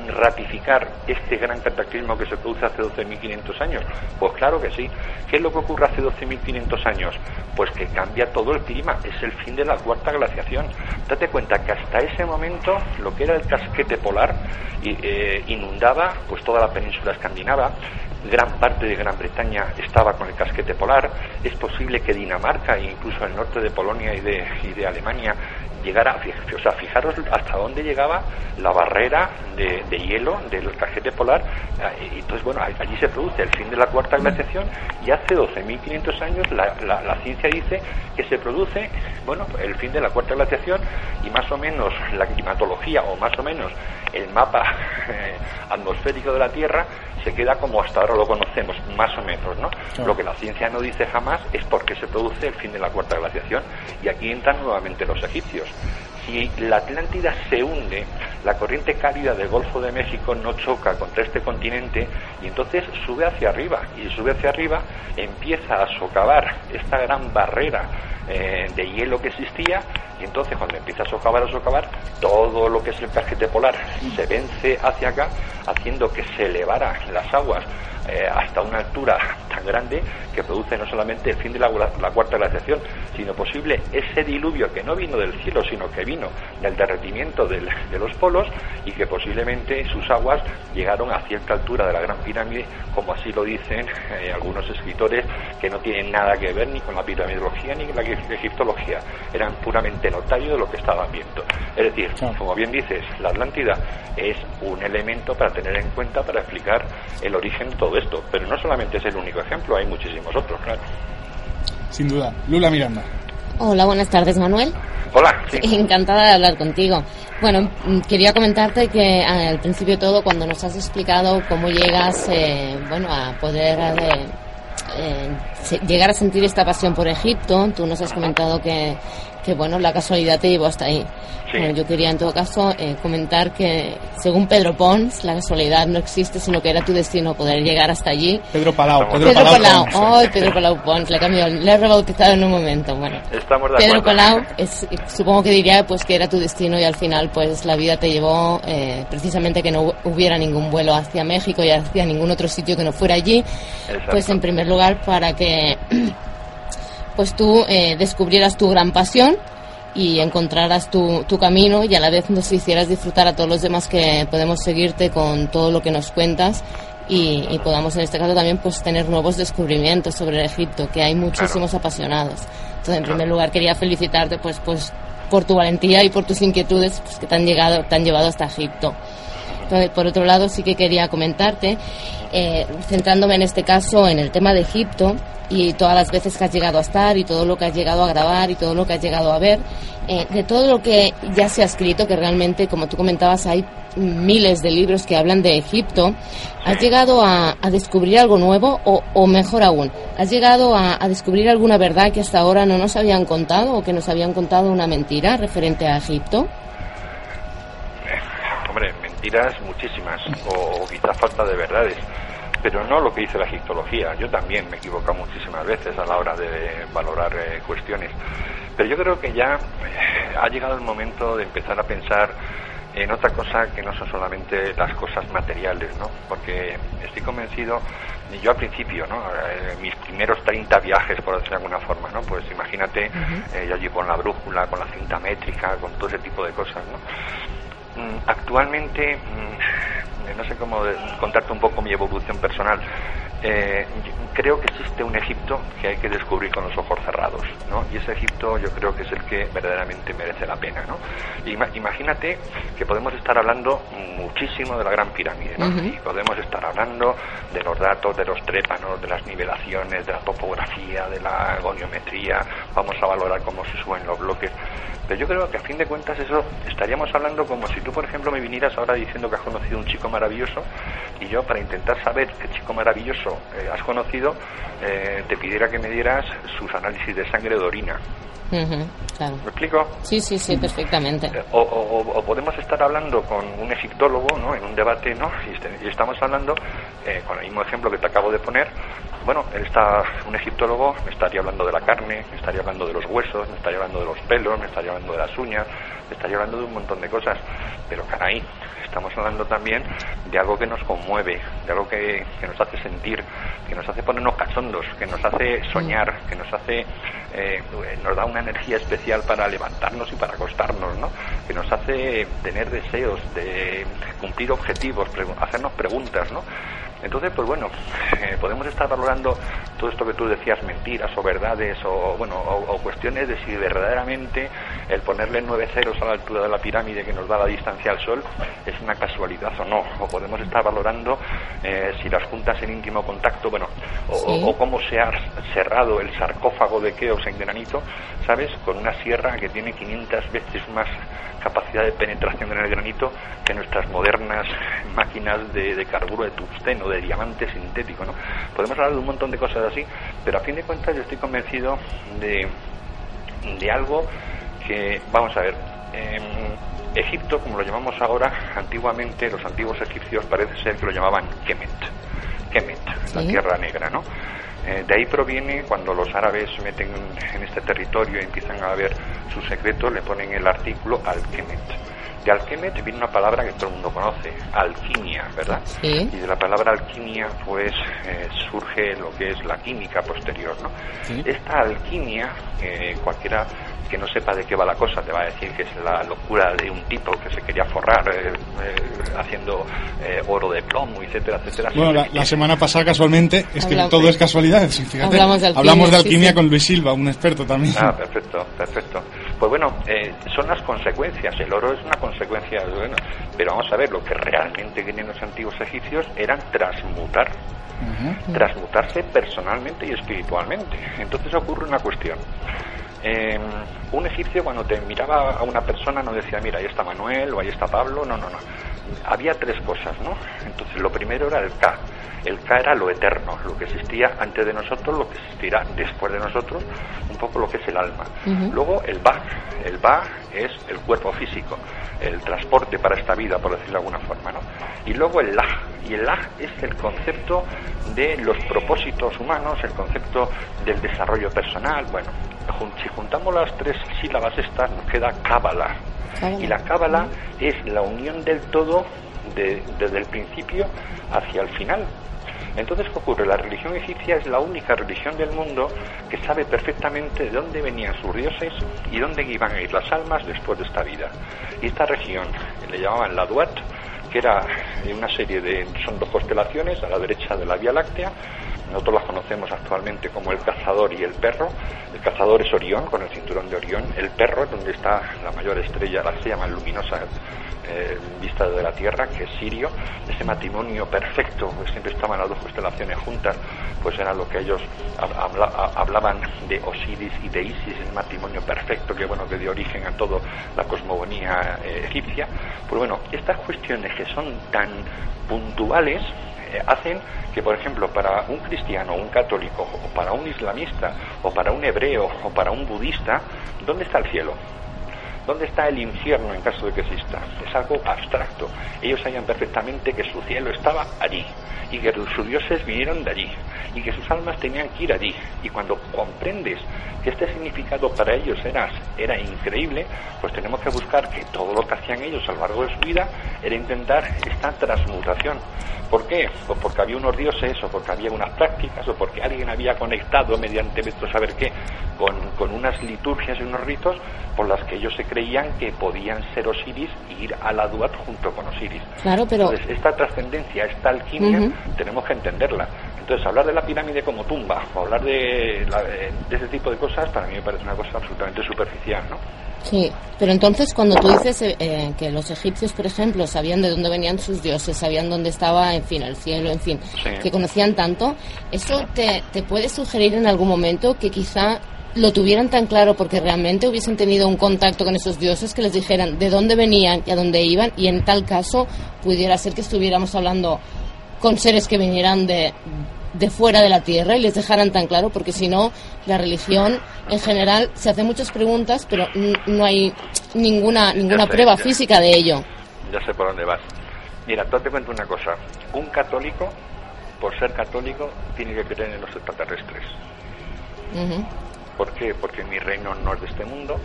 ratificar este gran cataclismo que se produce hace 12.500 años? Pues claro que sí. ¿Qué es lo que ocurre hace 12.500 años? Pues que cambia todo el clima, es el fin de la cuarta glaciación. Date cuenta que hasta ese momento lo que era el casquete polar eh, inundaba pues toda la península escandinava, gran parte de Gran Bretaña estaba con el casquete polar, es posible que Dinamarca e incluso el norte de Polonia y de, y de Alemania llegara, o sea, fijaros hasta dónde llegaba la barrera de, hielo del casquete polar, eh, entonces bueno, allí se produce el fin de la cuarta glaciación y hace 12.500 años la, la, ciencia dice que se produce, bueno, el fin de la cuarta glaciación y más o menos la climatología o más o menos el mapa eh, atmosférico de la Tierra se queda como hasta ahora lo conocemos, más o menos, ¿no? Lo que la ciencia no dice jamás es por qué se produce el fin de la cuarta glaciación. Y aquí entran nuevamente los egipcios. Si la Atlántida se hunde, la corriente cálida del Golfo de México no choca contra este continente y entonces sube hacia arriba. Y sube hacia arriba empieza a socavar esta gran barrera eh, de hielo que existía y entonces cuando empieza a socavar, a socavar, todo lo que es el casquete polar se vence hacia acá, haciendo que se elevara las aguas eh, hasta una altura tan grande que produce no solamente el fin de la, cuarta glaciación, sino posible ese diluvio que no vino del cielo, sino que vino del derretimiento de los polos y que posiblemente sus aguas llegaron a cierta altura de la Gran Pirámide, como así lo dicen eh, algunos escritores que no tienen nada que ver ni con la piramidología ni con la egiptología, eran puramente notarios de lo que estaban viendo. Es decir, como bien dices, la Atlántida es un elemento para tener en cuenta para explicar el origen de todo esto. Pero no solamente es el único ejemplo, hay muchísimos otros, claro. Sin duda. Lula Miranda. Hola, buenas tardes, Manuel. Hola, Encantada de hablar contigo. Bueno, mm, quería comentarte que ah, al principio todo, cuando nos has explicado cómo llegas, eh, bueno, a poder eh, eh, llegar a sentir esta pasión por Egipto, tú nos has comentado que, que bueno, la casualidad te llevó hasta ahí. Bueno, yo quería en todo caso eh, comentar que según Pedro Pons, la casualidad no existe, sino que era tu destino poder llegar hasta allí. Pedro Palau, Pedro, Palau. Ay, Pedro Palau Pons, le he cambiado, le he rebautizado en un momento. Bueno, Pedro Palau, es, supongo que diría pues que era tu destino y al final pues la vida te llevó eh, precisamente que no hubiera ningún vuelo hacia México y hacia ningún otro sitio que no fuera allí. Pues en primer lugar para que pues tú eh, descubrieras tu gran pasión y encontraras tu, tu, camino y a la vez nos hicieras disfrutar a todos los demás que podemos seguirte con todo lo que nos cuentas y, y podamos en este caso también pues tener nuevos descubrimientos sobre el Egipto, que hay muchísimos apasionados. Entonces, en primer lugar, quería felicitarte pues, pues por tu valentía y por tus inquietudes pues, que te han, llegado, te han llevado hasta Egipto. Por otro lado, sí que quería comentarte, eh, centrándome en este caso en el tema de Egipto, y todas las veces que has llegado a estar y todo lo que has llegado a grabar y todo lo que has llegado a ver, eh, de todo lo que ya se ha escrito, que realmente, como tú comentabas, hay miles de libros que hablan de Egipto, ¿has llegado a, descubrir algo nuevo o, o, mejor aún, has llegado a, descubrir alguna verdad que hasta ahora no nos habían contado o que nos habían contado una mentira referente a Egipto? Mentiras muchísimas o, o quizás falta de verdades pero no lo que dice la egiptología. Yo también me equivoco muchísimas veces a la hora de valorar eh, cuestiones. Pero yo creo que ya eh, ha llegado el momento de empezar a pensar en otra cosa que no son solamente las cosas materiales, ¿no? Porque estoy convencido, yo al principio, ¿no? Eh, mis primeros 30 viajes, por decirlo de alguna forma, ¿no? Pues imagínate, yo allí con la brújula, con la cinta métrica, con todo ese tipo de cosas, ¿no? Mm, actualmente mm, no sé cómo contarte un poco mi evolución personal. Eh, creo que existe un Egipto que hay que descubrir con los ojos cerrados, ¿no? Y ese Egipto yo creo que es el que verdaderamente merece la pena, ¿no? imagínate que podemos estar hablando muchísimo de la Gran Pirámide, ¿no? Y podemos estar hablando de los datos, de los trépanos, de las nivelaciones, de la topografía, de la goniometría, vamos a valorar cómo se suben los bloques. Pero yo creo que a fin de cuentas eso estaríamos hablando como si tú, por ejemplo, me vinieras ahora diciendo que has conocido un chico maravilloso y yo para intentar saber qué chico maravilloso eh, has conocido eh, te pidiera que me dieras sus análisis de sangre de orina. ¿Me explico? Sí, sí, sí, perfectamente. Eh, o, podemos estar hablando con un egiptólogo, ¿no? En un debate, ¿no? Y, este, estamos hablando, con el mismo ejemplo que te acabo de poner, bueno, él está, un egiptólogo me estaría hablando de la carne, me estaría hablando de los huesos, me estaría hablando de los pelos, me estaría hablando de las uñas, me estaría hablando de un montón de cosas. Pero caray, estamos hablando también de algo que nos conmueve, de algo que, nos hace sentir, que nos hace ponernos cachondos, que nos hace soñar, que nos hace, eh, nos da una energía especial para levantarnos y para acostarnos, ¿no? Que nos hace tener deseos de cumplir objetivos, hacernos preguntas, ¿no? Entonces, pues bueno, eh, podemos estar valorando todo esto que tú decías, mentiras o verdades o, bueno, o, cuestiones de si verdaderamente el ponerle nueve ceros a la altura de la pirámide que nos da la distancia al Sol es una casualidad o no. O podemos estar valorando eh, si las juntas en íntimo contacto, bueno, o, cómo se ha cerrado el sarcófago de Keops en granito, ¿sabes? Con una sierra que tiene 500 veces más capacidad de penetración en el granito que nuestras modernas máquinas de, de carburo de tungsteno, de diamante sintético, ¿no? Podemos hablar de un montón de cosas así, pero a fin de cuentas yo estoy convencido de, de algo que, vamos a ver, Egipto, como lo llamamos ahora, antiguamente los antiguos egipcios parece ser que lo llamaban Kemet, Kemet, la tierra negra, ¿no? Eh, de ahí proviene cuando los árabes se meten en este territorio y empiezan a ver sus secretos, le ponen el artículo Al-Kemet. De Alquemet viene una palabra que todo el mundo conoce, alquimia, ¿verdad? Y de la palabra alquimia, pues eh, surge lo que es la química posterior, ¿no? Esta alquimia, eh, cualquiera que no sepa de qué va la cosa te va a decir que es la locura de un tipo que se quería forrar eh, eh, haciendo eh, oro de plomo, etcétera, etcétera. Bueno, la, semana pasada casualmente, es que todo es casualidad, hablamos de alquimia, con Luis Silva, un experto también. Ah, perfecto, perfecto. Pues bueno, son las consecuencias, el oro es una consecuencia, bueno, pero vamos a ver, lo que realmente querían los antiguos egipcios eran transmutar. transmutarse personalmente y espiritualmente. Entonces ocurre una cuestión. Eh, un egipcio cuando te miraba a una persona no decía, mira, ahí está Manuel o ahí está Pablo, no, no, no. Había tres cosas, ¿no? Entonces lo primero era el K. El K era lo eterno, lo que existía antes de nosotros, lo que existirá después de nosotros, un poco lo que es el alma. Luego el Ba. El Ba es el cuerpo físico, el transporte para esta vida, por decirlo de alguna forma, ¿no? Y luego el La. Y el La es el concepto de los propósitos humanos, el concepto del desarrollo personal, bueno, si juntamos las tres sílabas estas, nos queda cábala. Y la cábala es la unión del todo desde el principio hacia el final. Entonces, ¿qué ocurre? La religión egipcia es la única religión del mundo que sabe perfectamente de dónde venían sus dioses y dónde iban a ir las almas después de esta vida. Y esta región, le llamaban la Duat, que era una serie de, son dos constelaciones a la derecha de la Vía Láctea, nosotros las conocemos actualmente como el cazador y el perro. El cazador es Orión, con el cinturón de Orión. El perro es donde está la mayor estrella, la se llama luminosa eh, vista de la Tierra, que es Sirio. Ese matrimonio perfecto, que siempre estaban las dos constelaciones juntas, pues era lo que ellos hablaban de Osiris y de Isis, el matrimonio perfecto que bueno que dio origen a toda la cosmogonía eh, egipcia. Pues bueno, estas cuestiones que son tan puntuales hacen que, por ejemplo, para un cristiano, un católico, o para un islamista, o para un hebreo, o para un budista, ¿dónde está el cielo? ¿Dónde está el infierno en caso de que exista? Es algo abstracto. Ellos sabían perfectamente que su cielo estaba allí y que sus dioses vinieron de allí y que sus almas tenían que ir allí. Y cuando comprendes que este significado para ellos era, era increíble, pues tenemos que buscar que todo lo que hacían ellos a lo largo de su vida era intentar esta transmutación. ¿Por qué? Pues porque había unos dioses o porque había unas prácticas o porque alguien había conectado mediante saber qué con, con, unas liturgias y unos ritos por las que ellos se creían que podían ser Osiris y ir a la Duat junto con Osiris. Claro, pero... Entonces, esta trascendencia, esta alquimia, tenemos que entenderla. Entonces, hablar de la pirámide como tumba o hablar de, de ese tipo de cosas, para mí me parece una cosa absolutamente superficial, ¿no? Sí, pero entonces cuando tú dices eh, eh, que los egipcios, por ejemplo, sabían de dónde venían sus dioses, sabían dónde estaba, en fin, el cielo, en fin, que conocían tanto, ¿eso te, te puede sugerir en algún momento que quizá lo tuvieran tan claro porque realmente hubiesen tenido un contacto con esos dioses que les dijeran de dónde venían y a dónde iban y en tal caso pudiera ser que estuviéramos hablando con seres que vinieran de, de fuera de la tierra y les dejaran tan claro, porque si no, la religión en general se hace muchas preguntas, pero no hay ninguna ninguna prueba física de ello. Ya sé por dónde vas. Mira, tú te cuento una cosa. Un católico, por ser católico, tiene que creer en los extraterrestres. ¿Por qué? Porque mi reino no es de este mundo,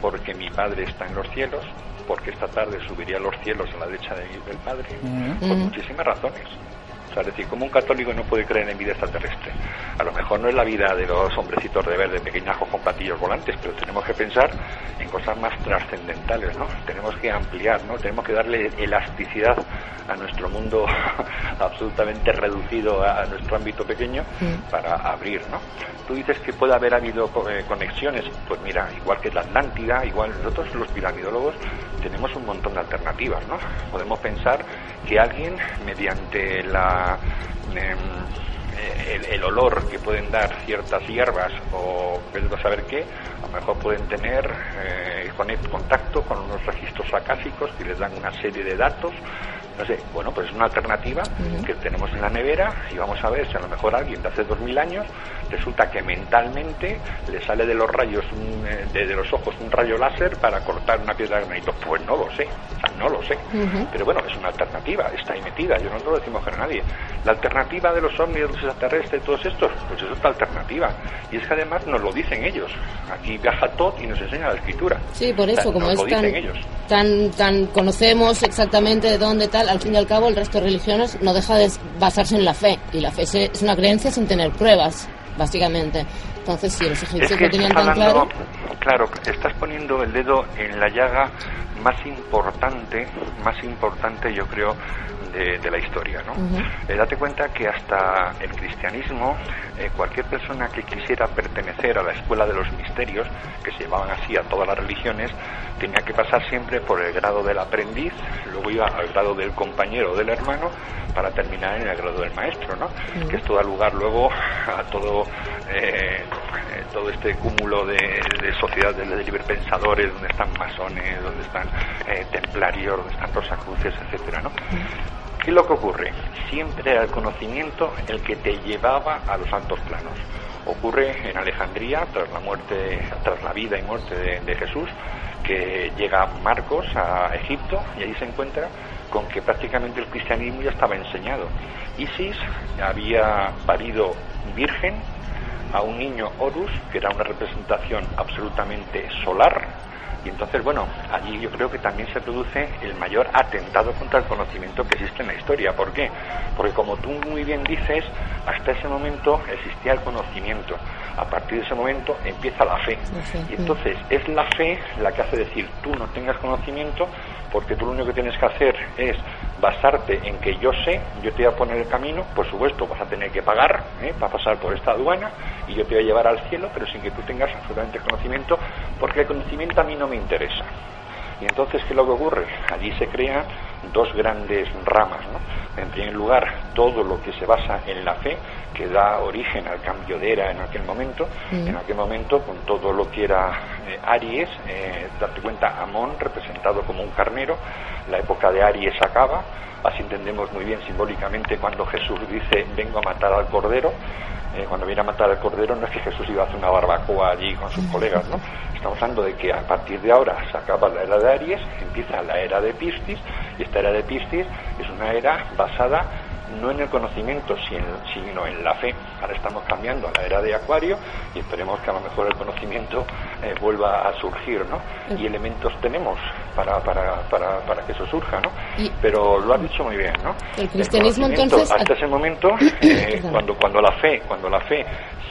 porque mi Padre está en los cielos, porque esta tarde subiría a los cielos a la derecha del Padre, por muchísimas razones. O sea, es decir, como un católico no puede creer en vida extraterrestre. A lo mejor no es la vida de los hombrecitos de verde, pequeñajos con patillos volantes, pero tenemos que pensar en cosas más trascendentales, ¿no? Tenemos que ampliar, ¿no? Tenemos que darle elasticidad a nuestro mundo absolutamente reducido a, nuestro ámbito pequeño para abrir, ¿no? Tú dices que puede haber habido eh, conexiones, pues mira, igual que la Atlántida, igual nosotros los piramidólogos tenemos un montón de alternativas, ¿no? Podemos pensar que alguien mediante la Em, el, olor que pueden dar ciertas hierbas o a saber qué, a lo mejor pueden tener eh, contacto con unos registros acásicos que les dan una serie de datos no sé, bueno, pues es una alternativa que tenemos en la nevera y vamos a ver si a lo mejor alguien de hace dos mil años resulta que mentalmente le sale de los rayos, eh, de, los ojos un rayo láser para cortar una piedra de granito. Pues no lo sé, no lo sé. Pero bueno, es una alternativa, está ahí metida, yo no lo decimos a nadie. La alternativa de los ovnis, los extraterrestres, todos estos, pues es otra alternativa. Y es que además nos lo dicen ellos. Aquí viaja todo y nos enseña la escritura. Sí, por eso, como es tan, tan, conocemos exactamente de dónde tal, al fin y al cabo el resto de religiones no deja de basarse en la fe. Y la fe es una creencia sin tener pruebas, básicamente. Entonces, si los egipcios lo tenían tan claro. Claro, estás poniendo el dedo en la llaga más importante, más importante yo creo de, la historia. ¿no? Eh, date cuenta que hasta el cristianismo, eh, cualquier persona que quisiera pertenecer a la escuela de los misterios, que se llamaban así a todas las religiones, tenía que pasar siempre por el grado del aprendiz, luego iba al grado del compañero o del hermano, para terminar en el grado del maestro, ¿no? que esto da lugar luego a todo, eh, todo este cúmulo de, de sociedades de liberpensadores, donde están masones, donde están templarios, donde están rosacruces, etcétera, ¿no? ¿Qué es lo que ocurre? Siempre era el conocimiento el que te llevaba a los altos planos. Ocurre en Alejandría, tras la muerte, tras la vida y muerte de, Jesús, que llega Marcos a Egipto y ahí se encuentra con que prácticamente el cristianismo ya estaba enseñado. Isis había parido virgen a un niño Horus, que era una representación absolutamente solar, y entonces, bueno, allí yo creo que también se produce el mayor atentado contra el conocimiento que existe en la historia. ¿Por qué? Porque como tú muy bien dices, hasta ese momento existía el conocimiento. A partir de ese momento empieza la fe. Y entonces es la fe la que hace decir, tú no tengas conocimiento, porque tú lo único que tienes que hacer es basarte en que yo sé, yo te voy a poner el camino, por supuesto vas a tener que pagar ¿eh? para pasar por esta aduana y yo te voy a llevar al cielo, pero sin que tú tengas absolutamente conocimiento, porque el conocimiento a mí no me interesa. Y entonces, ¿qué es lo que ocurre? Allí se crean dos grandes ramas. ¿no? En primer lugar, todo lo que se basa en la fe, que da origen al cambio de era en aquel momento. En aquel momento, con todo lo que era Aries, eh, date cuenta, Amón, representado como un carnero, la época de Aries acaba. Así entendemos muy bien simbólicamente cuando Jesús dice, vengo a matar al cordero. Eh, cuando viene a matar al cordero no es que Jesús iba a hacer una barbacoa allí con sus colegas, ¿no? Estamos hablando de que a partir de ahora se acaba la era de Aries, empieza la era de Piscis, y esta era de Piscis es una era basada no en el conocimiento, sino en la fe. Ahora estamos cambiando a la era de Acuario y esperemos que a lo mejor el conocimiento eh, vuelva a surgir, ¿no? Y elementos tenemos para, para, para, para que eso surja, ¿no? Pero lo has dicho muy bien, ¿no? El cristianismo entonces... Hasta ese momento, eh, cuando, cuando la fe, cuando la fe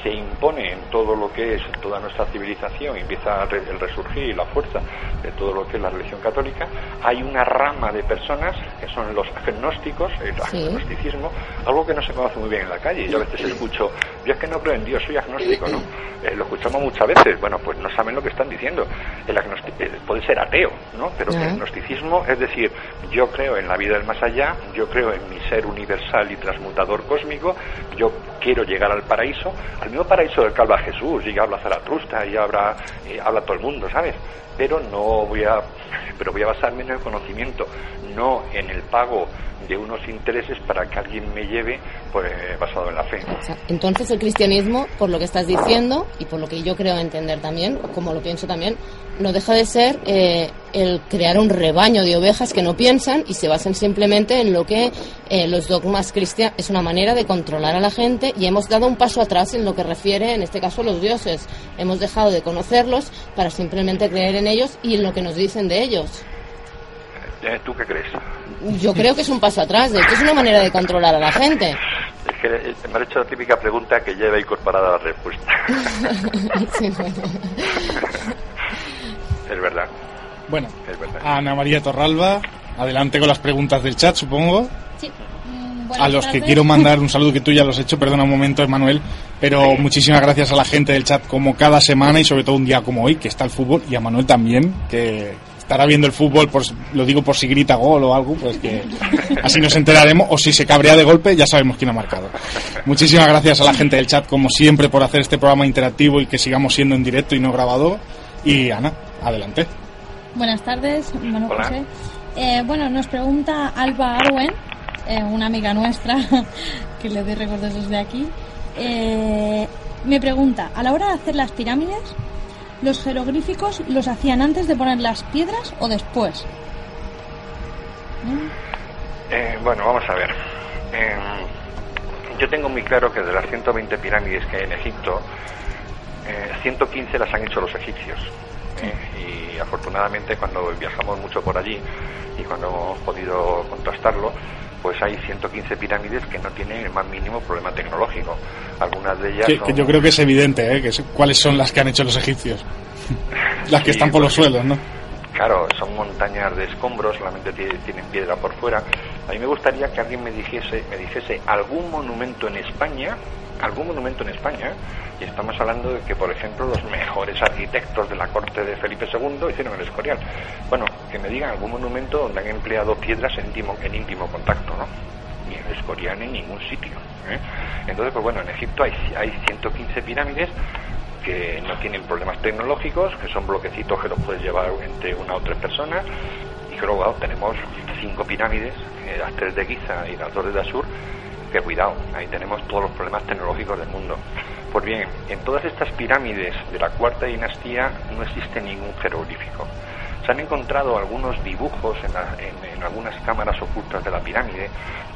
se impone en todo lo que es toda nuestra civilización y empieza el resurgir y la fuerza de todo lo que es la religión católica, hay una rama de personas que son los agnósticos, el agnosticismo, algo que no se conoce muy bien en la calle. Yo a veces escucho, yo es que no creo en Dios, soy agnóstico, ¿no? Eh, lo escuchamos muchas veces, bueno, pues no saben lo que están diciendo. El eh, puede ser ateo, ¿no? Pero el agnosticismo es decir, yo creo en la vida del más allá, yo creo en mi ser universal y transmutador cósmico, yo quiero llegar al paraíso, al mismo paraíso del que habla Jesús y habla Zaratrusta y habla, y habla todo el mundo, ¿sabes? Pero no voy a, pero voy a basarme en el conocimiento, no en el pago de unos intereses para que alguien me lleve pues basado en la fe. Entonces el cristianismo, por lo que estás diciendo y por lo que yo creo entender también, como lo pienso también, no deja de ser eh, el crear un rebaño de ovejas que no piensan y se basan simplemente en lo que eh, los dogmas cristianos es una manera de controlar a la gente y hemos dado un paso atrás en lo que refiere, en este caso, a los dioses. Hemos dejado de conocerlos para simplemente creer en ellos y en lo que nos dicen de ellos. Eh, ¿Tú qué crees? Yo creo que es un paso atrás, de hecho es una manera de controlar a la gente. Es que me ha hecho la típica pregunta que lleva incorporada la respuesta. Es verdad. Bueno, Ana María Torralba, adelante con las preguntas del chat, supongo. Sí. Mm, a los que quiero mandar un saludo que tú ya lo has hecho, perdona un momento, Emanuel, pero muchísimas gracias a la gente del chat como cada semana y sobre todo un día como hoy, que está el fútbol, y a Manuel también, que estará viendo el fútbol, por, lo digo por si grita gol o algo, pues que así nos enteraremos, o si se cabrea de golpe, ya sabemos quién ha marcado. Muchísimas gracias a la gente del chat, como siempre, por hacer este programa interactivo y que sigamos siendo en directo y no grabado. Y Ana, adelante. Buenas tardes, José. Eh, bueno, nos pregunta Alba Arwen, eh, una amiga nuestra, que le doy recuerdos desde aquí. Eh, me pregunta, a la hora de hacer las pirámides, ¿los jeroglíficos los hacían antes de poner las piedras o después? bueno, vamos a ver. yo tengo muy claro que de las 120 pirámides que hay en Egipto, 115 las han hecho los egipcios. ¿eh? Y afortunadamente cuando viajamos mucho por allí y cuando hemos podido contrastarlo, pues hay 115 pirámides que no tienen el más mínimo problema tecnológico. Algunas de ellas. Que, yo creo que es evidente, ¿eh? Que ¿Cuáles son las que han hecho los egipcios? las que están por los suelos, ¿no? Claro, son montañas de escombros, solamente tienen piedra por fuera. A mí me gustaría que alguien me dijese, me dijese algún monumento en España, algún monumento en España y estamos hablando de que, por ejemplo, los mejores arquitectos de la corte de Felipe II hicieron el Escorial. Bueno, que me digan algún monumento donde han empleado piedras en íntimo, íntimo contacto, ¿no? Ni el Escorial en ningún sitio. ¿eh? Entonces, pues bueno, en Egipto hay, hay 115 pirámides que no tienen problemas tecnológicos, que son bloquecitos que los puedes llevar entre una o tres personas. Y luego tenemos cinco pirámides, eh, las tres de Giza y las dos de Dashur, que cuidado, ahí tenemos todos los problemas tecnológicos del mundo. Pues bien, en todas estas pirámides de la cuarta dinastía no existe ningún jeroglífico. Se han encontrado algunos dibujos en, algunas cámaras ocultas de la pirámide,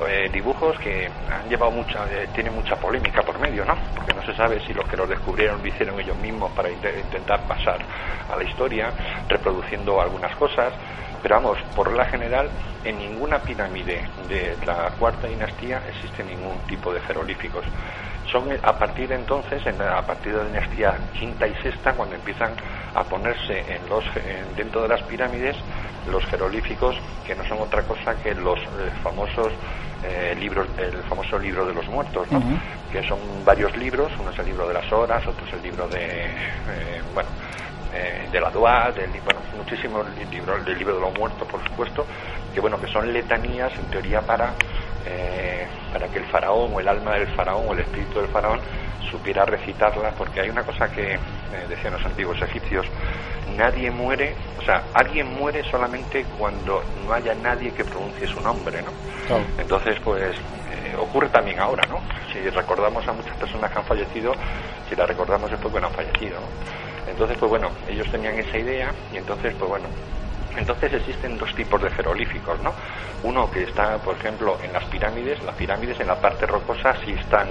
eh, dibujos que han llevado mucha, eh, tienen mucha polémica por medio, ¿no? Porque no se sabe si los que los descubrieron lo hicieron ellos mismos para intentar pasar a la historia, reproduciendo algunas cosas, pero vamos, por la general, en ninguna pirámide de la cuarta dinastía existe ningún tipo de jeroglíficos. Son a partir de entonces, a partir de la dinastía quinta y sexta, cuando empiezan a ponerse en los, dentro de las pirámides los jeroglíficos, que no son otra cosa que los eh, famosos eh, libros, el famoso libro de los muertos, que son varios libros, uno es el libro de las horas, otro es el libro de, eh, bueno, de la Dua, del, bueno, muchísimos libros, del libro de los muertos, por supuesto, que bueno, que son letanías en teoría para eh, para que el faraón o el alma del faraón o el espíritu del faraón supiera recitarla, porque hay una cosa que eh, decían los antiguos egipcios, nadie muere, o sea, alguien muere solamente cuando no haya nadie que pronuncie su nombre, ¿no? Entonces, pues eh, ocurre también ahora, ¿no? Si recordamos a muchas personas que han fallecido, si las recordamos es porque no han fallecido, Entonces, pues bueno, ellos tenían esa idea y entonces, pues bueno, entonces existen dos tipos de jeroglíficos, ¿no? Uno que está, por ejemplo, en las pirámides, las pirámides en la parte rocosa sí están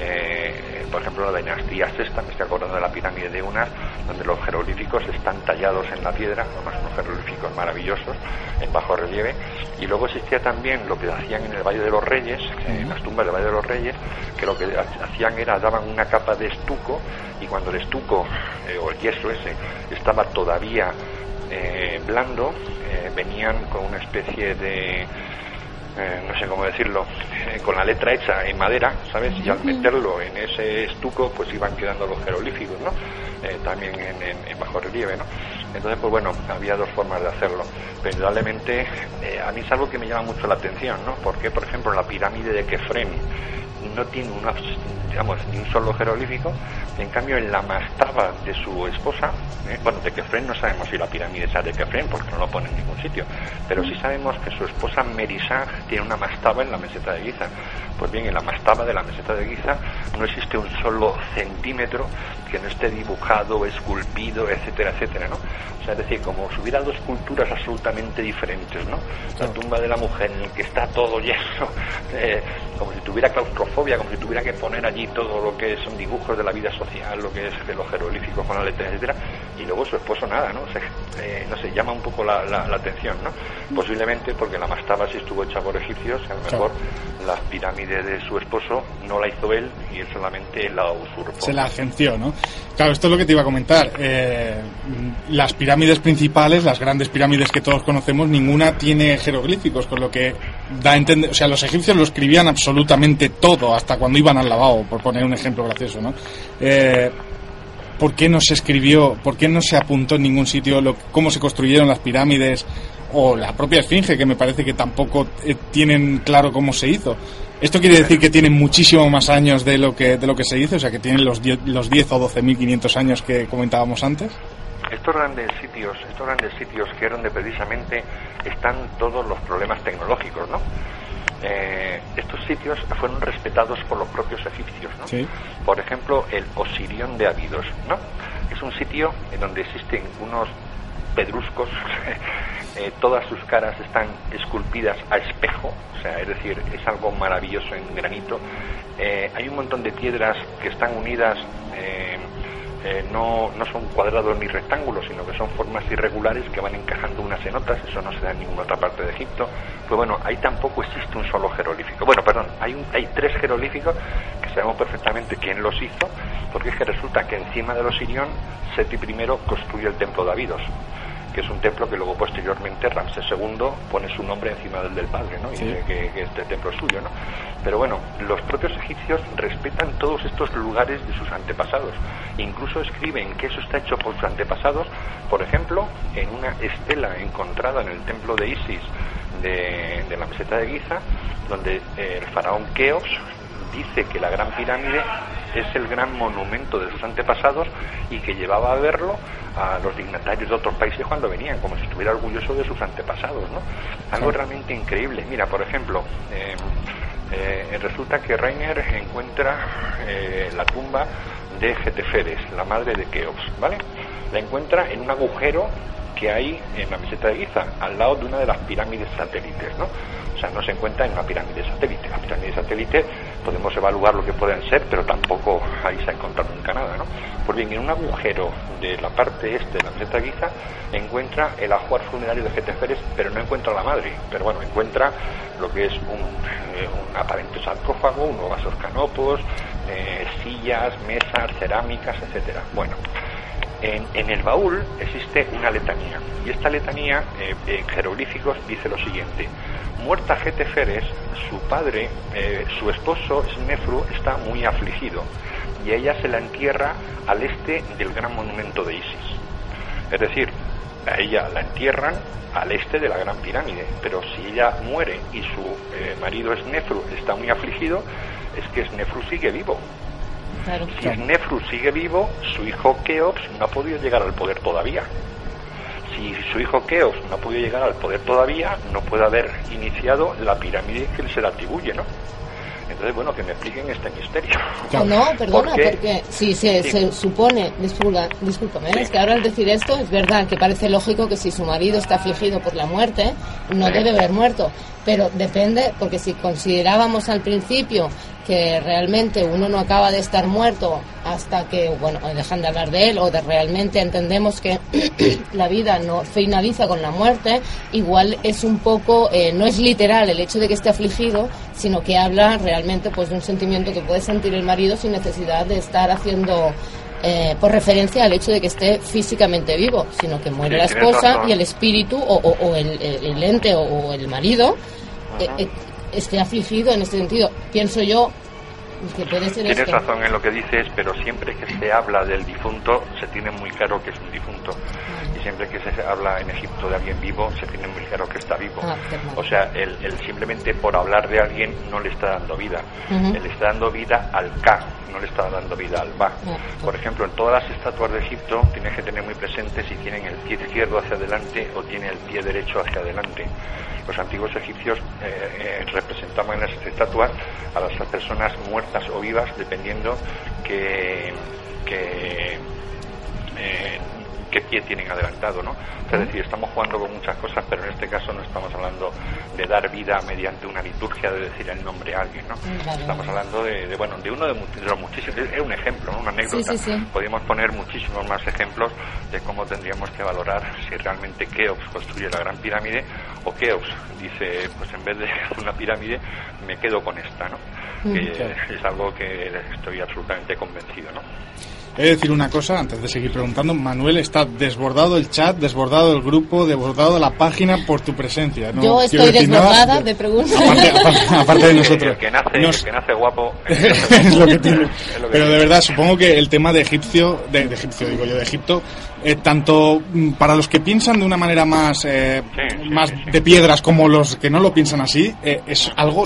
Eh, por ejemplo, la dinastía sexta, me estoy acordando de la pirámide de Unas, donde los jeroglíficos están tallados en la piedra, además unos jeroglíficos maravillosos, en bajo relieve. Y luego existía también lo que hacían en el Valle de los Reyes, en las tumbas del Valle de los Reyes, que lo que hacían era daban una capa de estuco y cuando el estuco eh, o el yeso ese estaba todavía eh, blando, venían con una especie de eh, no sé cómo decirlo, eh, con la letra hecha en madera, ¿sabes? Y al meterlo en ese estuco, pues iban quedando los jeroglíficos, ¿no? Eh, también en, bajo relieve, ¿no? Entonces, pues bueno, había dos formas de hacerlo. Pero indudablemente, a mí es algo que me llama mucho la atención, ¿no? Porque, por ejemplo, la pirámide de Kefren no tiene una, digamos, ni un solo jeroglífico, en cambio en la mastaba de su esposa, ¿eh? bueno, de Kefren no sabemos si la pirámide es de Kefren porque no lo pone en ningún sitio, pero sí sabemos que su esposa Merisá tiene una mastaba en la meseta de Giza. Pues bien, en la mastaba de la meseta de Giza no existe un solo centímetro que no esté dibujado, esculpido, etcétera, etcétera, ¿no? O sea, es decir, como si hubiera dos culturas absolutamente diferentes, ¿no? La tumba de la mujer en el que está todo lleno, eh, como si tuviera claustrofobia, como si tuviera que poner allí todo lo que son dibujos de la vida social, lo que es de los jeroglíficos con la letra, etcétera, y luego su esposo nada, ¿no? Eh, no sé, llama un poco la, atención, ¿no? Posiblemente porque la mastaba sí estuvo hecha por egipcios, a lo mejor la pirámide de su esposo no la hizo él y él solamente la usurpó. Se la agenció, ¿no? Claro, esto es lo que te iba a comentar. Eh, las pirámides principales, las grandes pirámides que todos conocemos, ninguna tiene jeroglíficos, con lo que da a entender, o sea, los egipcios lo escribían absolutamente todo, hasta cuando iban al lavabo, por poner un ejemplo gracioso, ¿no? Eh, ¿Por qué no se escribió, por qué no se apuntó en ningún sitio lo, cómo se construyeron las pirámides o la propia esfinge, que me parece que tampoco eh, tienen claro cómo se hizo? Esto quiere decir que tienen muchísimo más años de lo que, de lo que se hizo, o sea, que tienen los 10, los 10 o 12.500 años que comentábamos antes. Estos grandes sitios, estos grandes sitios que es donde precisamente están todos los problemas tecnológicos, ¿no? Eh, estos sitios fueron respetados por los propios egipcios. ¿no? Por ejemplo, el Osirión de Abidos. ¿no? Es un sitio en donde existen unos pedruscos, eh, todas sus caras están esculpidas a espejo, o sea, es decir, es algo maravilloso en granito. Eh, hay un montón de piedras que están unidas eh, no, no son cuadrados ni rectángulos, sino que son formas irregulares que van encajando unas en otras, eso no se da en ninguna otra parte de Egipto. Pues bueno, ahí tampoco existe un solo jeroglífico. Bueno, perdón, hay, un, hay tres jeroglíficos que sabemos perfectamente quién los hizo, porque es que resulta que encima de los Sirión, Seti I construye el templo de Abidos que es un templo que luego posteriormente Ramsés II pone su nombre encima del del padre, ¿no? Y dice que, este templo es suyo, ¿no? Pero bueno, los propios egipcios respetan todos estos lugares de sus antepasados. Incluso escriben que eso está hecho por sus antepasados, por ejemplo, en una estela encontrada en el templo de Isis de, de la meseta de Giza, donde el faraón Keops dice que la Gran Pirámide es el gran monumento de sus antepasados y que llevaba a verlo a los dignatarios de otros países cuando venían, como si estuviera orgulloso de sus antepasados, ¿no? Algo realmente increíble. Mira, por ejemplo, em, eh, resulta que Reiner encuentra eh, la tumba de Geteferes, la madre de Keops, ¿vale? La encuentra en un agujero que hay en la meseta de Giza, al lado de una de las pirámides satélites, ¿no? No se encuentra en una pirámide satélite. La pirámide satélite podemos evaluar lo que pueden ser, pero tampoco ahí se ha encontrado nunca nada, ¿no? Pues bien, en un agujero de la parte este de la meseta de Giza encuentra el ajuar funerario de Geteferes, pero no encuentra la madre, pero bueno, encuentra lo que es un, eh, aparente sarcófago, unos vasos canopos, eh, sillas, mesas, cerámicas, etcétera. Bueno, en, el baúl existe una letanía y esta letanía eh, en jeroglíficos dice lo siguiente muerta Geteferes su padre eh, su esposo Snefru está muy afligido y ella se la entierra al este del gran monumento de Isis. Es decir a ella la entierran al este de la gran pirámide pero si ella muere y su eh, marido Snefru está muy afligido es que Snefru sigue vivo. Si Nefru sigue vivo, su hijo Keops no ha podido llegar al poder todavía. Si su hijo Keops no ha podido llegar al poder todavía, no puede haber iniciado la pirámide que se le atribuye, ¿no? Entonces, bueno, que me expliquen este misterio. No, perdona, porque si se, supone, disculpa, discúlpame, es que ahora al decir esto es verdad que parece lógico que si su marido está afligido por la muerte, no debe haber muerto. Pero depende, porque si considerábamos al principio que realmente uno no acaba de estar muerto hasta que, bueno, dejan de hablar de él o de realmente entendemos que la vida no finaliza con la muerte, igual es un poco, eh, no es literal el hecho de que esté afligido, sino que habla realmente pues de un sentimiento que puede sentir el marido sin necesidad de estar haciendo eh, por referencia al hecho de que esté físicamente vivo, sino que muere la esposa y el espíritu o, el, ente o, el marido eh, esté afligido en este sentido. Pienso yo que puede ser Tienes razón en lo que dices, pero siempre que se habla del difunto se tiene muy claro que es un difunto. Y siempre que se habla en Egipto de alguien vivo, se tiene muy claro que está vivo. Ah, o sea, él, simplemente por hablar de alguien no le está dando vida. Él está dando vida al Ka, no le está dando vida al Ba. Ah, por ejemplo, en todas las estatuas de Egipto tienes que tener muy presente si tienen el pie izquierdo hacia adelante o tienen el pie derecho hacia adelante los antiguos egipcios eh, eh, representaban en esas estatuas a las personas muertas o vivas, dependiendo que, que eh, qué pie tienen adelantado, ¿no? es decir, estamos jugando con muchas cosas, pero en este caso no estamos hablando de dar vida mediante una liturgia, de decir el nombre a alguien, ¿no? Estamos hablando de, bueno, de uno de, los muchísimos, es un ejemplo, ¿no? una anécdota. Podríamos poner muchísimos más ejemplos de cómo tendríamos que valorar si realmente Keops construye la gran pirámide o Keops dice, pues en vez de una pirámide, me quedo con esta, ¿no? Que es algo que estoy absolutamente convencido, ¿no? He de decir una cosa antes de seguir preguntando. Manuel está desbordado el chat, desbordado el grupo, desbordado la página por tu presencia. Yo estoy desbordada de preguntas. Aparte, de nosotros. El que nace, que nace guapo es lo que tiene. Pero de verdad, supongo que el tema de Egipcio, de, de Egipcio digo yo, de Egipto, eh, tanto mm, para los que piensan de una manera más, eh, más de piedras como los que no lo piensan así, eh, es algo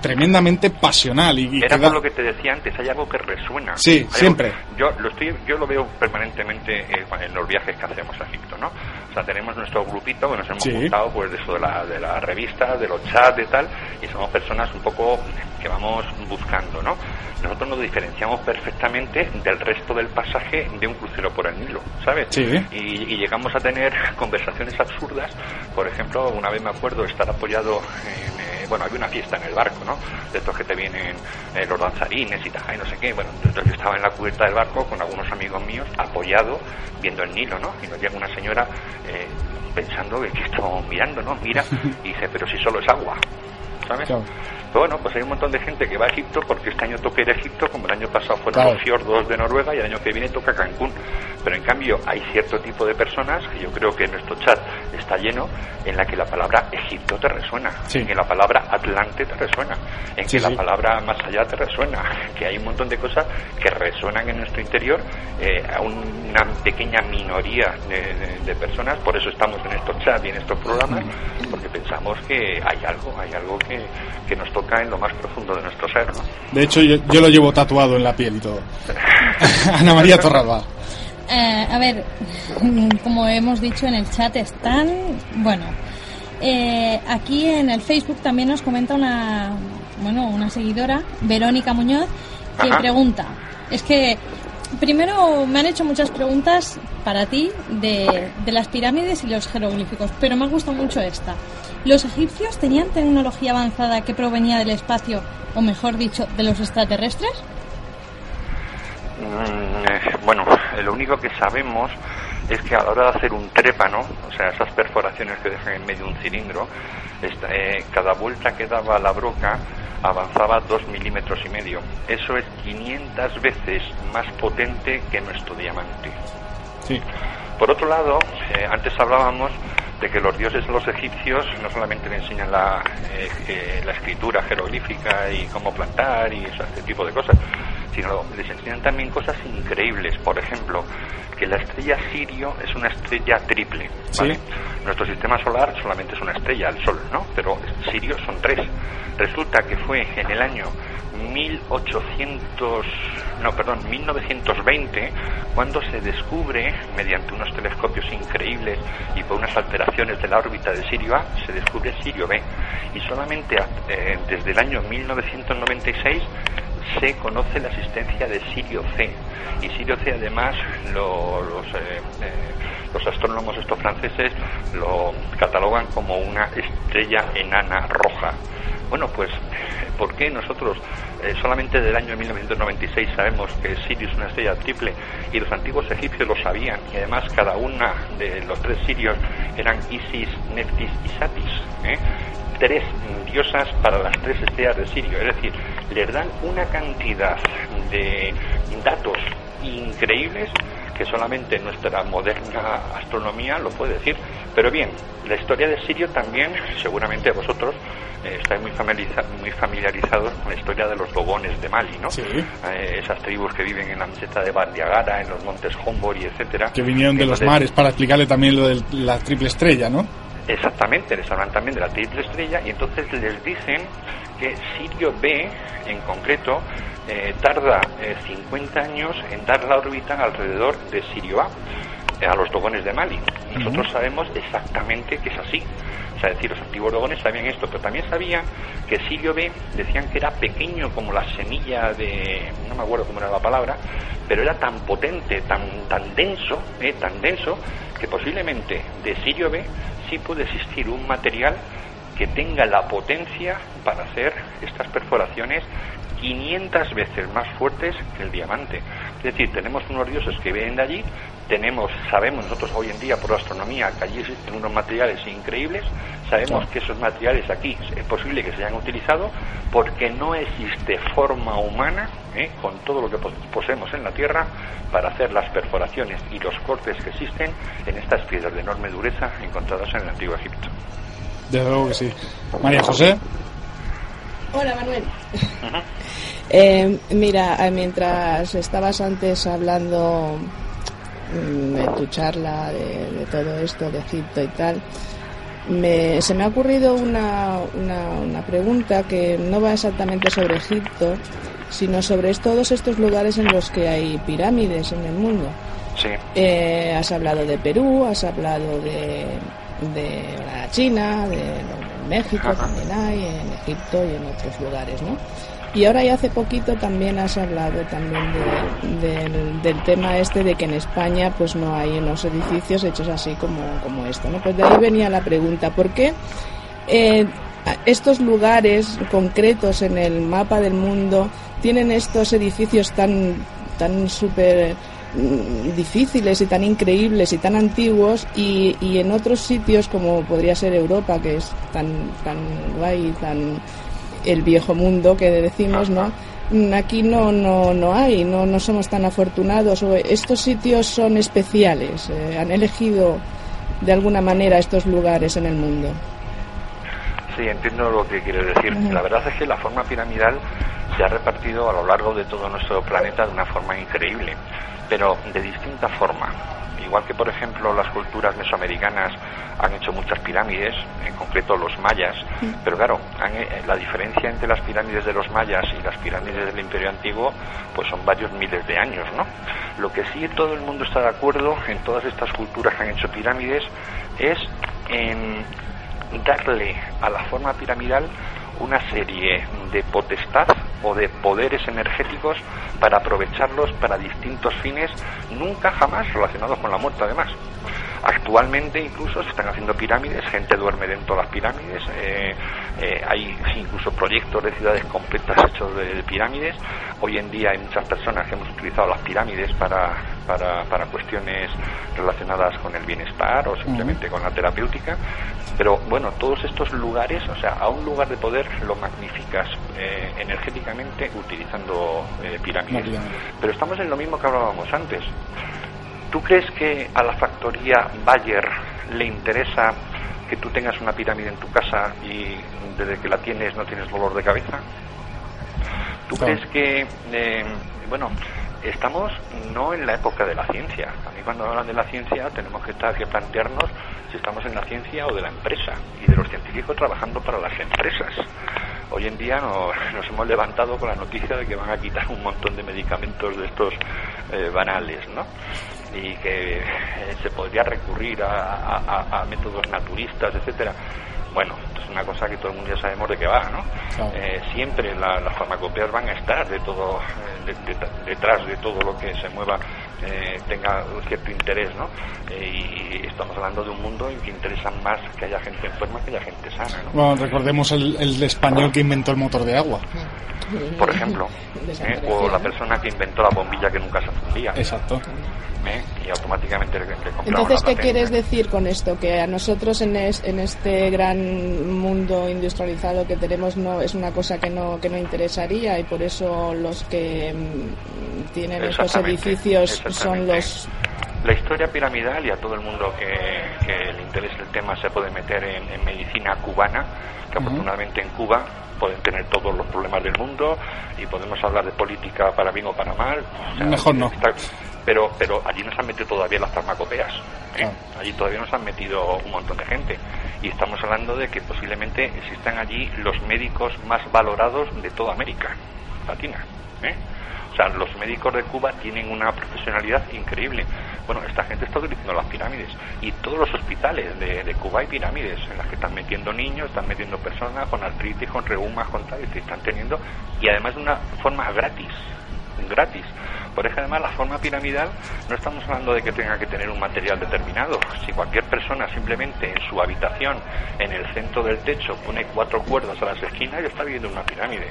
tremendamente pasional. Y, Era por lo que te decía antes, hay algo que resuena. Sí, siempre. yo, lo estoy, yo lo veo permanentemente en los viajes que hacemos a Egipto, ¿no? Sea, tenemos nuestro grupito que nos hemos juntado pues, de eso de la, de la revista, de los chats, de tal, y somos personas un poco que vamos buscando, ¿no? Nosotros nos diferenciamos perfectamente del resto del pasaje de un crucero por el Nilo, ¿sabes? Y, llegamos a tener conversaciones absurdas. Por ejemplo, una vez me acuerdo estar apoyado en. Eh, bueno, había una fiesta en el barco, ¿no? De estos que te vienen eh, los danzarines y tal, y no sé qué. Bueno, entonces yo estaba en la cubierta del barco con algunos amigos míos, apoyado, viendo el Nilo, ¿no? Y nos llega una señora eh, pensando que estábamos mirando, ¿no? Mira, y dice, pero si solo es agua, ¿sabes? Bueno, pues hay un montón de gente que va a Egipto porque este año toca ir a Egipto, como el año pasado fueron los fiordos de Noruega y el año que viene toca Cancún. Pero en cambio hay cierto tipo de personas, que yo creo que nuestro chat está lleno, en la que la palabra Egipto te resuena, en que la palabra Atlante te resuena, en que la palabra más allá te resuena, que hay un montón de cosas que resuenan en nuestro interior eh, a una pequeña minoría de, personas, por eso estamos en estos chats y en estos programas, porque pensamos que hay algo, hay algo que, que nos toca en lo más profundo de nuestro ser. De hecho, yo, lo llevo tatuado en la piel y todo. Ana María Torralba. Eh, a ver, como hemos dicho en el chat, están. Bueno, eh, aquí en el Facebook también nos comenta una, bueno, una seguidora, Verónica Muñoz, que pregunta: es que primero me han hecho muchas preguntas para ti de, de las pirámides y los jeroglíficos, pero me ha gustado mucho esta. ¿Los egipcios tenían tecnología avanzada que provenía del espacio, o mejor dicho, de los extraterrestres? Mm, eh, bueno, lo único que sabemos es que a la hora de hacer un trépano, o sea, esas perforaciones que dejan en medio un cilindro, eh, cada vuelta que daba la broca avanzaba dos milímetros y medio. Eso es 500 veces más potente que nuestro diamante. Sí. Por otro lado, eh, antes hablábamos de que los dioses los egipcios no solamente le enseñan la, eh, eh, la escritura jeroglífica y cómo plantar y ese tipo de cosas, sino les enseñan también cosas increíbles. Por ejemplo, que la estrella Sirio es una estrella triple. Nuestro sistema solar solamente es una estrella, el Sol, ¿no? Pero Sirio son tres. Resulta que fue en el año 1800, no, perdón, 1920, cuando se descubre, mediante unos telescopios increíbles y por unas alteraciones de la órbita de Sirio A, se descubre Sirio B. Y solamente eh, desde el año 1996 se conoce la existencia de Sirio C. Y Sirio C, además, los, eh, eh, los astrónomos estos franceses lo catalogan como una estrella enana roja. Bueno, pues por qué nosotros eh, solamente del año 1996 sabemos que Sirio es una estrella triple y los antiguos egipcios lo sabían y además cada una de los tres sirios eran Isis, Neftis y Satis. ¿eh? tres diosas para las tres estrellas de Sirio, es decir, les dan una cantidad de datos increíbles que solamente nuestra moderna astronomía lo puede decir. Pero bien, la historia de Sirio también, seguramente vosotros eh, estáis muy, muy familiarizados con la historia de los dogones de Mali, ¿no? Eh, esas tribus que viven en la meseta de Bandiagara, en los montes Hombori, etcétera. Que vinieron de los mares, para explicarle también lo de la triple estrella, ¿no? Exactamente, les hablan también de la triple estrella y entonces les dicen que Sirio B, en concreto, eh, tarda 50 eh, años en dar la órbita alrededor de Sirio A, eh, a los dogones de Mali. Nosotros sabemos exactamente que es así. O sea, es decir, los antiguos dogones sabían esto, pero también sabían que Sirio B decían que era pequeño como la semilla de, no me acuerdo cómo era la palabra, pero era tan potente, tan, tan denso, tan denso, que posiblemente de Sirio B sí puede existir un material que tenga la potencia para hacer estas perforaciones 500 veces más fuertes que el diamante. Es decir, tenemos unos dioses que vienen de allí, tenemos, sabemos nosotros hoy en día por la astronomía que allí existen unos materiales increíbles, sabemos que esos materiales aquí es posible que se hayan utilizado porque no existe forma humana, ¿eh? con todo lo que poseemos en la Tierra, para hacer las perforaciones y los cortes que existen en estas piedras de enorme dureza encontradas en el antiguo Egipto. Desde luego que sí. María José. Hola Manuel. Eh, mira, eh, mientras estabas antes hablando mm, de tu charla de, todo esto de Egipto y tal, se me ha ocurrido una, una, pregunta que no va exactamente sobre Egipto, sino sobre todos estos lugares en los que hay pirámides en el mundo. Sí. Eh, has hablado de Perú, has hablado de, de China, de, México también hay, en Egipto y en otros lugares, ¿no? Y ahora y hace poquito también has hablado también del, tema este de que en España pues no hay unos edificios hechos así como, como esto, ¿no? Pues de ahí venía la pregunta, ¿por qué eh, estos lugares concretos en el mapa del mundo tienen estos edificios tan, tan súper difíciles y tan increíbles y tan antiguos y, y, en otros sitios como podría ser Europa que es tan tan guay tan el viejo mundo que decimos, ¿no? Aquí no, no, no hay, no, no somos tan afortunados. Estos sitios son especiales, eh, han elegido de alguna manera estos lugares en el mundo. Sí, entiendo lo que quiere decir. La verdad es que la forma piramidal se ha repartido a lo largo de todo nuestro planeta de una forma increíble, pero de distinta forma igual que por ejemplo las culturas mesoamericanas han hecho muchas pirámides, en concreto los mayas, pero claro, eh, la diferencia entre las pirámides de los mayas y las pirámides del Imperio Antiguo pues son varios miles de años, ¿no? Lo que sí todo el mundo está de acuerdo en todas estas culturas que han hecho pirámides es en darle a la forma piramidal una serie de potestad o de poderes energéticos para aprovecharlos para distintos fines, nunca jamás relacionados con la muerte además. Actualmente incluso se están haciendo pirámides, gente duerme dentro de las pirámides, eh, eh, hay incluso proyectos de ciudades completas hechos de, pirámides. Hoy en día hay muchas personas que hemos utilizado las pirámides para, para, para cuestiones relacionadas con el bienestar o simplemente con la terapéutica. Pero bueno, todos estos lugares, o sea, a un lugar de poder lo magnificas eh, energéticamente utilizando pirámides. Pero estamos en lo mismo que hablábamos antes. ¿Tú crees que a la factoría Bayer le interesa que tú tengas una pirámide en tu casa y desde que la tienes no tienes dolor de cabeza? ¿Tú crees que, eh, bueno, estamos no en la época de la ciencia? A mí cuando hablan de la ciencia tenemos que, estar, que plantearnos si estamos en la ciencia o de la empresa y de los científicos trabajando para las empresas. Hoy en día nos, hemos levantado con la noticia de que van a quitar un montón de medicamentos de estos eh, banales, ¿no? y que eh, se podría recurrir a, métodos naturistas, etcétera. Bueno, es una cosa que todo el mundo ya sabemos de qué va, ¿no? Eh, siempre las farmacopeas van a estar de todo, eh, detrás de todo lo que se mueva eh, tenga un cierto interés, ¿no? Eh, y estamos hablando de un mundo en que interesa más que haya gente enferma que haya gente sana, ¿no? Bueno, recordemos el, el español que inventó el motor de agua. Por ejemplo, ¿eh? o la persona que inventó la bombilla que nunca se fundía. Exacto. y automáticamente Entonces, ¿qué quieres decir con esto? Que a nosotros en, en este gran mundo industrializado que tenemos no es una cosa que no, que no interesaría y por eso los que mm, tienen estos edificios son los la historia piramidal y a todo el mundo que, le interese el tema se puede meter en, medicina cubana, que afortunadamente en Cuba pueden tener todos los problemas del mundo y podemos hablar de política para bien o para mal. Mejor no. pero, pero allí nos han metido todavía las farmacopeas. ¿eh? Allí todavía nos han metido un montón de gente. Y estamos hablando de que posiblemente existan allí los médicos más valorados de toda América Latina. ¿Eh? O sea, los médicos de Cuba tienen una profesionalidad increíble. Bueno, esta gente está utilizando las pirámides y todos los hospitales de, Cuba hay pirámides en las que están metiendo niños, están metiendo personas con artritis, con reumas, con tal, y están teniendo, y además de una forma gratis, gratis. Por eso además la forma piramidal no estamos hablando de que tenga que tener un material determinado. Si cualquier persona simplemente en su habitación, en el centro del techo, pone cuatro cuerdas a las esquinas, ya está viendo una pirámide.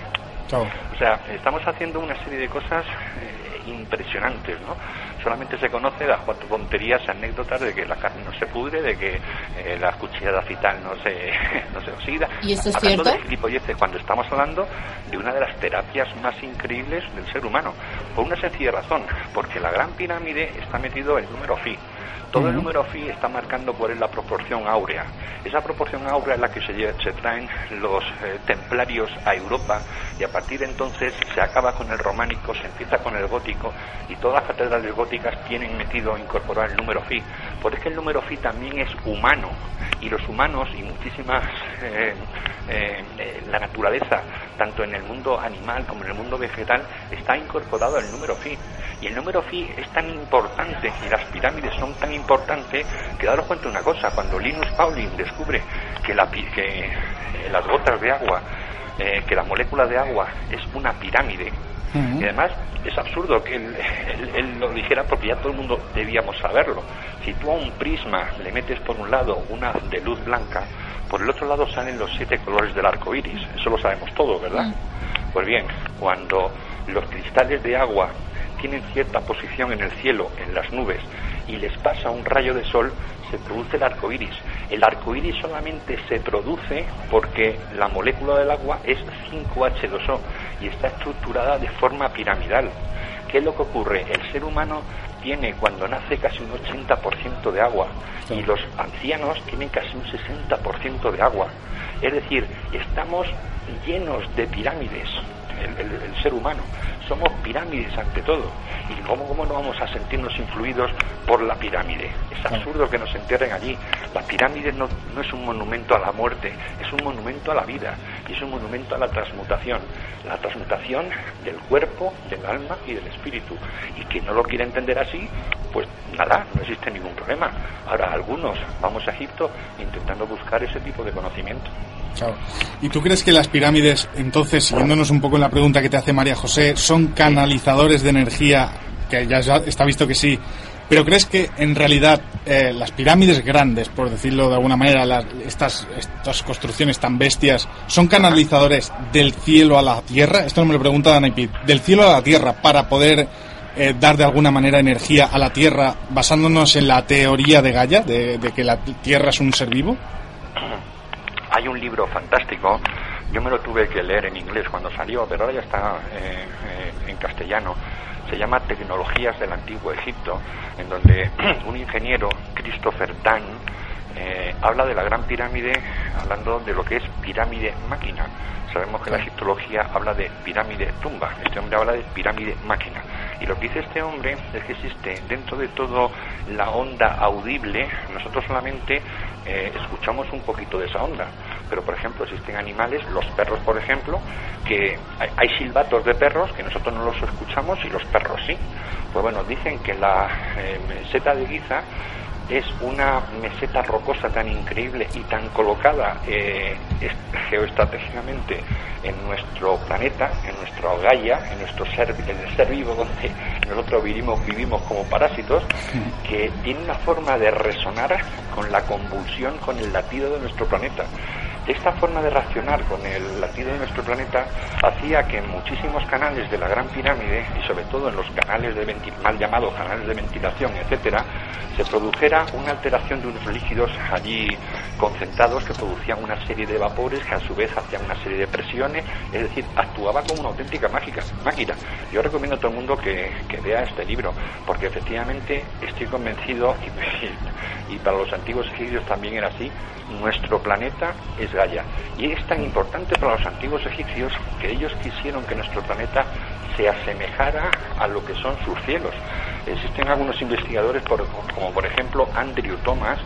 O sea, estamos haciendo una serie de cosas eh, impresionantes, ¿no? Solamente se conoce las cuatro tonterías, anécdotas de que la carne no se pudre, de que eh, la cuchillada fital no se, no se oxida. ¿Y eso es cierto? de cuando estamos hablando de una de las terapias más increíbles del ser humano. Por una sencilla razón, porque la Gran Pirámide está metido el número phi. Todo el número phi está marcando cuál es la proporción áurea. Esa proporción áurea es la que se, se traen los eh, templarios a Europa y a partir de entonces se acaba con el románico, se empieza con el gótico y todas las catedrales góticas tienen metido incorporar el número phi. Porque es que el número phi también es humano y los humanos y muchísimas eh, eh, la naturaleza, tanto en el mundo animal como en el mundo vegetal, está incorporado el número phi. Y el número phi es tan importante y las pirámides son tan importantes que daros cuenta una cosa, cuando Linus Pauling descubre que, la, que eh, las gotas de agua, eh, que la molécula de agua es una pirámide, y además es absurdo que él, lo dijera porque ya todo el mundo debíamos saberlo. Si tú a un prisma le metes por un lado una de luz blanca, por el otro lado salen los siete colores del arco iris. Eso lo sabemos todo, ¿verdad? Pues bien, cuando los cristales de agua tienen cierta posición en el cielo, en las nubes, y les pasa un rayo de sol, se produce el arco iris. El arco iris solamente se produce porque la molécula del agua es 5H2O y está estructurada de forma piramidal. ¿Qué es lo que ocurre? El ser humano tiene cuando nace casi un 80% de agua y los ancianos tienen casi un 60% de agua. Es decir, estamos llenos de pirámides, el ser humano somos pirámides ante todo. ¿Y cómo, cómo no vamos a sentirnos influidos por la pirámide? Es absurdo que nos entierren allí. La pirámide no, no es un monumento a la muerte, es un monumento a la vida y es un monumento a la transmutación. La transmutación del cuerpo, del alma y del espíritu. Y quien no lo quiere entender así, pues nada, no existe ningún problema. Ahora, algunos vamos a Egipto intentando buscar ese tipo de conocimiento. ¿Y tú crees que las pirámides, entonces, siguiéndonos un poco en la pregunta que te hace María José, son canalizadores de energía? Que ya está visto que sí. Pero crees que en realidad eh, las pirámides grandes, por decirlo de alguna manera, estas, estas construcciones tan bestias, son canalizadores del cielo a la tierra? Esto no me lo pregunta Dana Del cielo a la tierra, para poder eh, dar de alguna manera energía a la tierra, basándonos en la teoría de Gaia, de que la tierra es un ser vivo? Hay un libro fantástico, yo me lo tuve que leer en inglés cuando salió, pero ahora ya está eh, eh, en castellano. Se llama Tecnologías del Antiguo Egipto, en donde un ingeniero, Christopher Dunn, eh, habla de la Gran Pirámide, hablando de lo que es pirámide máquina. Sabemos que la egiptología habla de pirámide tumba, este hombre habla de pirámide máquina. Y lo que dice este hombre es que existe dentro de todo la onda audible, nosotros solamente eh, escuchamos un poquito de esa onda. Pero, por ejemplo, existen animales, los perros, por ejemplo, que hay, silbatos de perros que nosotros no los escuchamos y los perros sí. Pues bueno, dicen que la eh, meseta de Giza es una meseta rocosa tan increíble y tan colocada eh, geoestratégicamente en nuestro planeta, en nuestro Gaia, en nuestro ser, en el ser vivo donde nosotros vivimos, vivimos como parásitos, que tiene una forma de resonar con la convulsión, con el latido de nuestro planeta. Esta forma de reaccionar con el latido de nuestro planeta hacía que en muchísimos canales de la Gran Pirámide, y sobre todo en los canales de mal llamados canales de ventilación, etcétera, se produjera una alteración de unos líquidos allí concentrados que producían una serie de vapores que a su vez hacían una serie de presiones, es decir, actuaba como una auténtica mágica, máquina. Yo recomiendo a todo el mundo que, vea este libro, porque efectivamente estoy convencido, y para los antiguos egipcios también era así, nuestro planeta es Y es tan importante para los antiguos egipcios que ellos quisieron que nuestro planeta se asemejara a lo que son sus cielos. Existen algunos investigadores, como por ejemplo Andrew Thomas,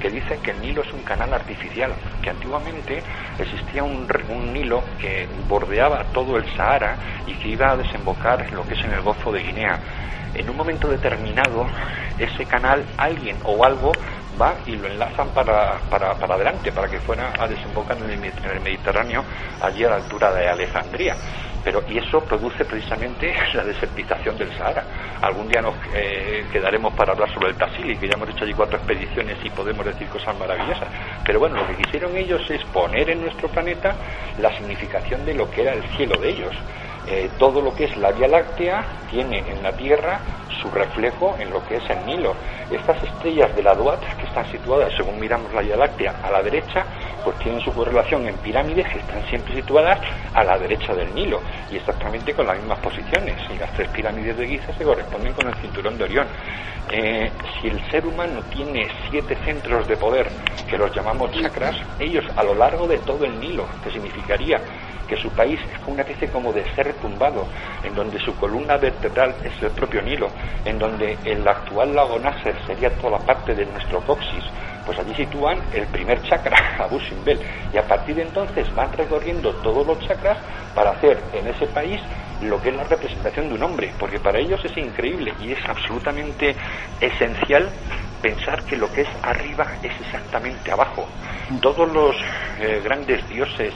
que dicen que el Nilo es un canal artificial, que antiguamente existía un, un Nilo que bordeaba todo el Sahara y que iba a desembocar en lo que es en el Golfo de Guinea. En un momento determinado, ese canal, alguien o algo va y lo enlazan para, para, para adelante, para que fuera a desembocar en el, Mediterráneo, allí a la altura de Alejandría. Pero, y eso produce precisamente la desertización del Sahara. Algún día nos eh, quedaremos para hablar sobre el Tassili, que ya hemos hecho allí cuatro expediciones y podemos decir cosas maravillosas. Pero bueno, lo que quisieron ellos es poner en nuestro planeta la significación de lo que era el cielo de ellos. Eh, todo lo que es la Vía Láctea tiene en la Tierra su reflejo en lo que es el Nilo. Estas estrellas de la Duat, que están situadas, según miramos la Vía Láctea, a la derecha, pues tienen su correlación en pirámides que están siempre situadas a la derecha del Nilo y exactamente con las mismas posiciones. Y las tres pirámides de Giza se corresponden con el cinturón de Orión. Eh, si el ser humano tiene siete centros de poder, que los llamamos chakras, ellos a lo largo de todo el Nilo, que significaría que su país es una especie como de ser tumbado, en donde su columna vertebral es el propio Nilo, en donde el actual lago Nasser sería toda la parte de nuestro coxis, pues allí sitúan el primer chakra, Abu Simbel, y a partir de entonces van recorriendo todos los chakras para hacer en ese país lo que es la representación de un hombre, porque para ellos es increíble y es absolutamente esencial pensar que lo que es arriba es exactamente abajo. Todos los eh, grandes dioses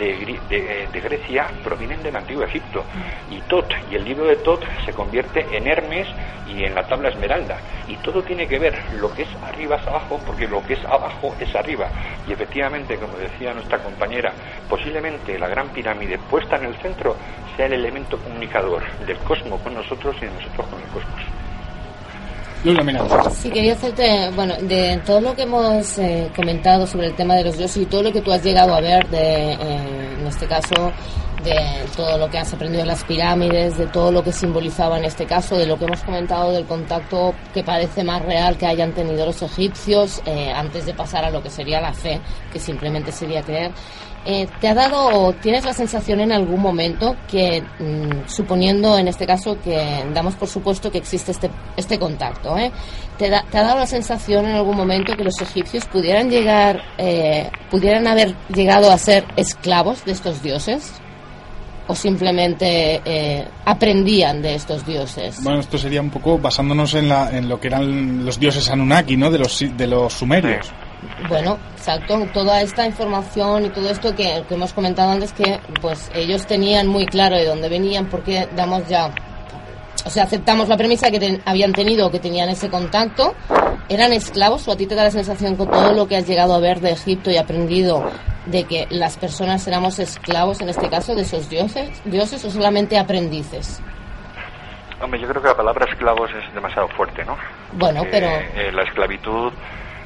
de, Grecia provienen del antiguo Egipto. Y Tot y el libro de Tot se convierte en Hermes y en la tabla esmeralda. Y todo tiene que ver, lo que es arriba es abajo, porque lo que es abajo es arriba. Y efectivamente, como decía nuestra compañera, posiblemente la gran pirámide puesta en el centro sea el elemento comunicador del cosmos con nosotros y de nosotros con el cosmos. Sí, quería hacerte, bueno, de todo lo que hemos eh, comentado sobre el tema de los dioses y todo lo que tú has llegado a ver, de, eh, en este caso, de todo lo que has aprendido en las pirámides, de todo lo que simbolizaba en este caso, de lo que hemos comentado del contacto que parece más real que hayan tenido los egipcios eh, antes de pasar a lo que sería la fe, que simplemente sería creer. Eh, ¿Te ha dado o tienes la sensación en algún momento que, mm, suponiendo en este caso que damos por supuesto que existe este, este contacto, ¿eh? ¿te, ha dado la sensación en algún momento que los egipcios pudieran llegar, eh, pudieran haber llegado a ser esclavos de estos dioses? ¿O simplemente eh, aprendían de estos dioses? Bueno, esto sería un poco basándonos en, la, en lo que eran los dioses Anunnaki, ¿no? De los, de los sumerios. Bueno, exacto. Toda esta información y todo esto que, hemos comentado antes, que pues ellos tenían muy claro de dónde venían, porque damos ya, o sea, aceptamos la premisa que habían tenido, que tenían ese contacto, eran esclavos, o a ti te da la sensación con todo lo que has llegado a ver de Egipto y aprendido de que las personas éramos esclavos, en este caso, de esos dioses, dioses o solamente aprendices. Hombre, yo creo que la palabra esclavos es demasiado fuerte, ¿no? Bueno, pero... Eh, la esclavitud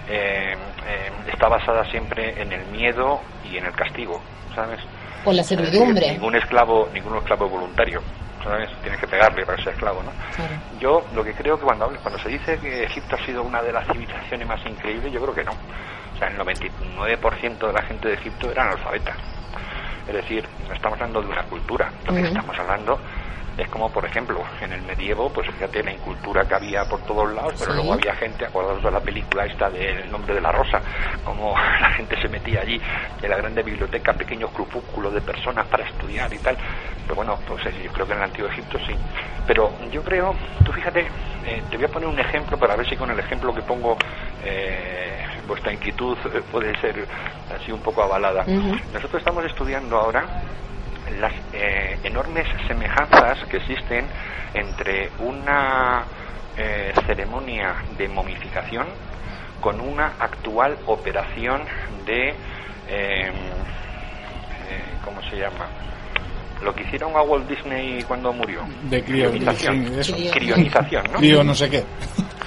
eh, eh, está basada siempre en el miedo y en el castigo, ¿sabes? Por la servidumbre. ningún esclavo, ningún esclavo voluntario, ¿sabes? Tienes que pegarle para ser esclavo, ¿no? Yo lo que creo que cuando, cuando se dice que Egipto ha sido una de las civilizaciones más increíbles, yo creo que no. O sea, el 99% de la gente de Egipto era analfabeta. Es decir, no estamos hablando de una cultura, lo que estamos hablando es como, por ejemplo, en el medievo, pues fíjate la incultura que había por todos lados, pero luego había gente, acordados de la película esta del nombre de la rosa, como la gente se metía allí en la grande biblioteca, pequeños grupúsculos de personas para estudiar y tal. Pero bueno, pues eh, yo creo que en el antiguo Egipto sí. Pero yo creo, tú fíjate, eh, te voy a poner un ejemplo para ver si con el ejemplo que pongo eh, vuestra inquietud puede ser así un poco avalada. Nosotros estamos estudiando ahora las eh, enormes semejanzas que existen entre una eh, ceremonia de momificación con una actual operación de em, eh, ¿cómo se llama? Lo que hicieron a Walt Disney cuando murió. De crionización. Crionización, ¿no? Crio no sé qué.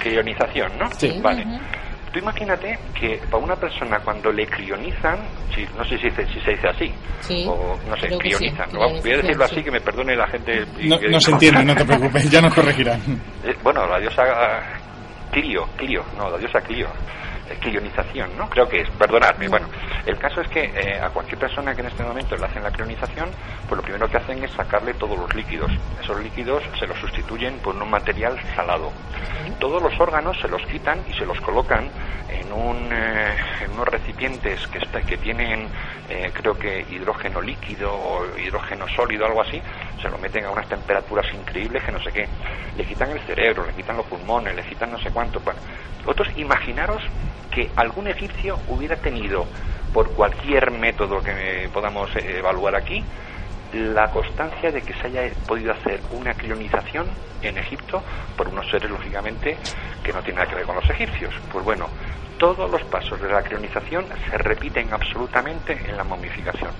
Crionización, ¿no? Sí. Vale. Tú imagínate que para una persona cuando le crionizan, si, no sé si, si se dice así, o no sé, crionizan, voy a decirlo así que me perdone la gente. No, se entiende, no te preocupes, ya nos corregirán. Eh, bueno, la diosa Clio, Clio, no, la diosa Clio crionización, ¿no? Creo que es, perdonadme. Bueno, el caso es que eh, a cualquier persona que en este momento le hacen la crionización, pues lo primero que hacen es sacarle todos los líquidos. Esos líquidos se los sustituyen por un material salado. Todos los órganos se los quitan y se los colocan en, un, eh, en unos recipientes que, que tienen, eh, creo que hidrógeno líquido o hidrógeno sólido, algo así, se lo meten a unas temperaturas increíbles que no sé qué. Le quitan el cerebro, le quitan los pulmones, le quitan no sé cuánto. Bueno, otros imaginaros que algún egipcio hubiera tenido, por cualquier método que podamos eh, evaluar aquí, la constancia de que se haya podido hacer una crionización en Egipto por unos seres, lógicamente, que no tienen nada que ver con los egipcios. Pues bueno, todos los pasos de la crionización se repiten absolutamente en la momificación.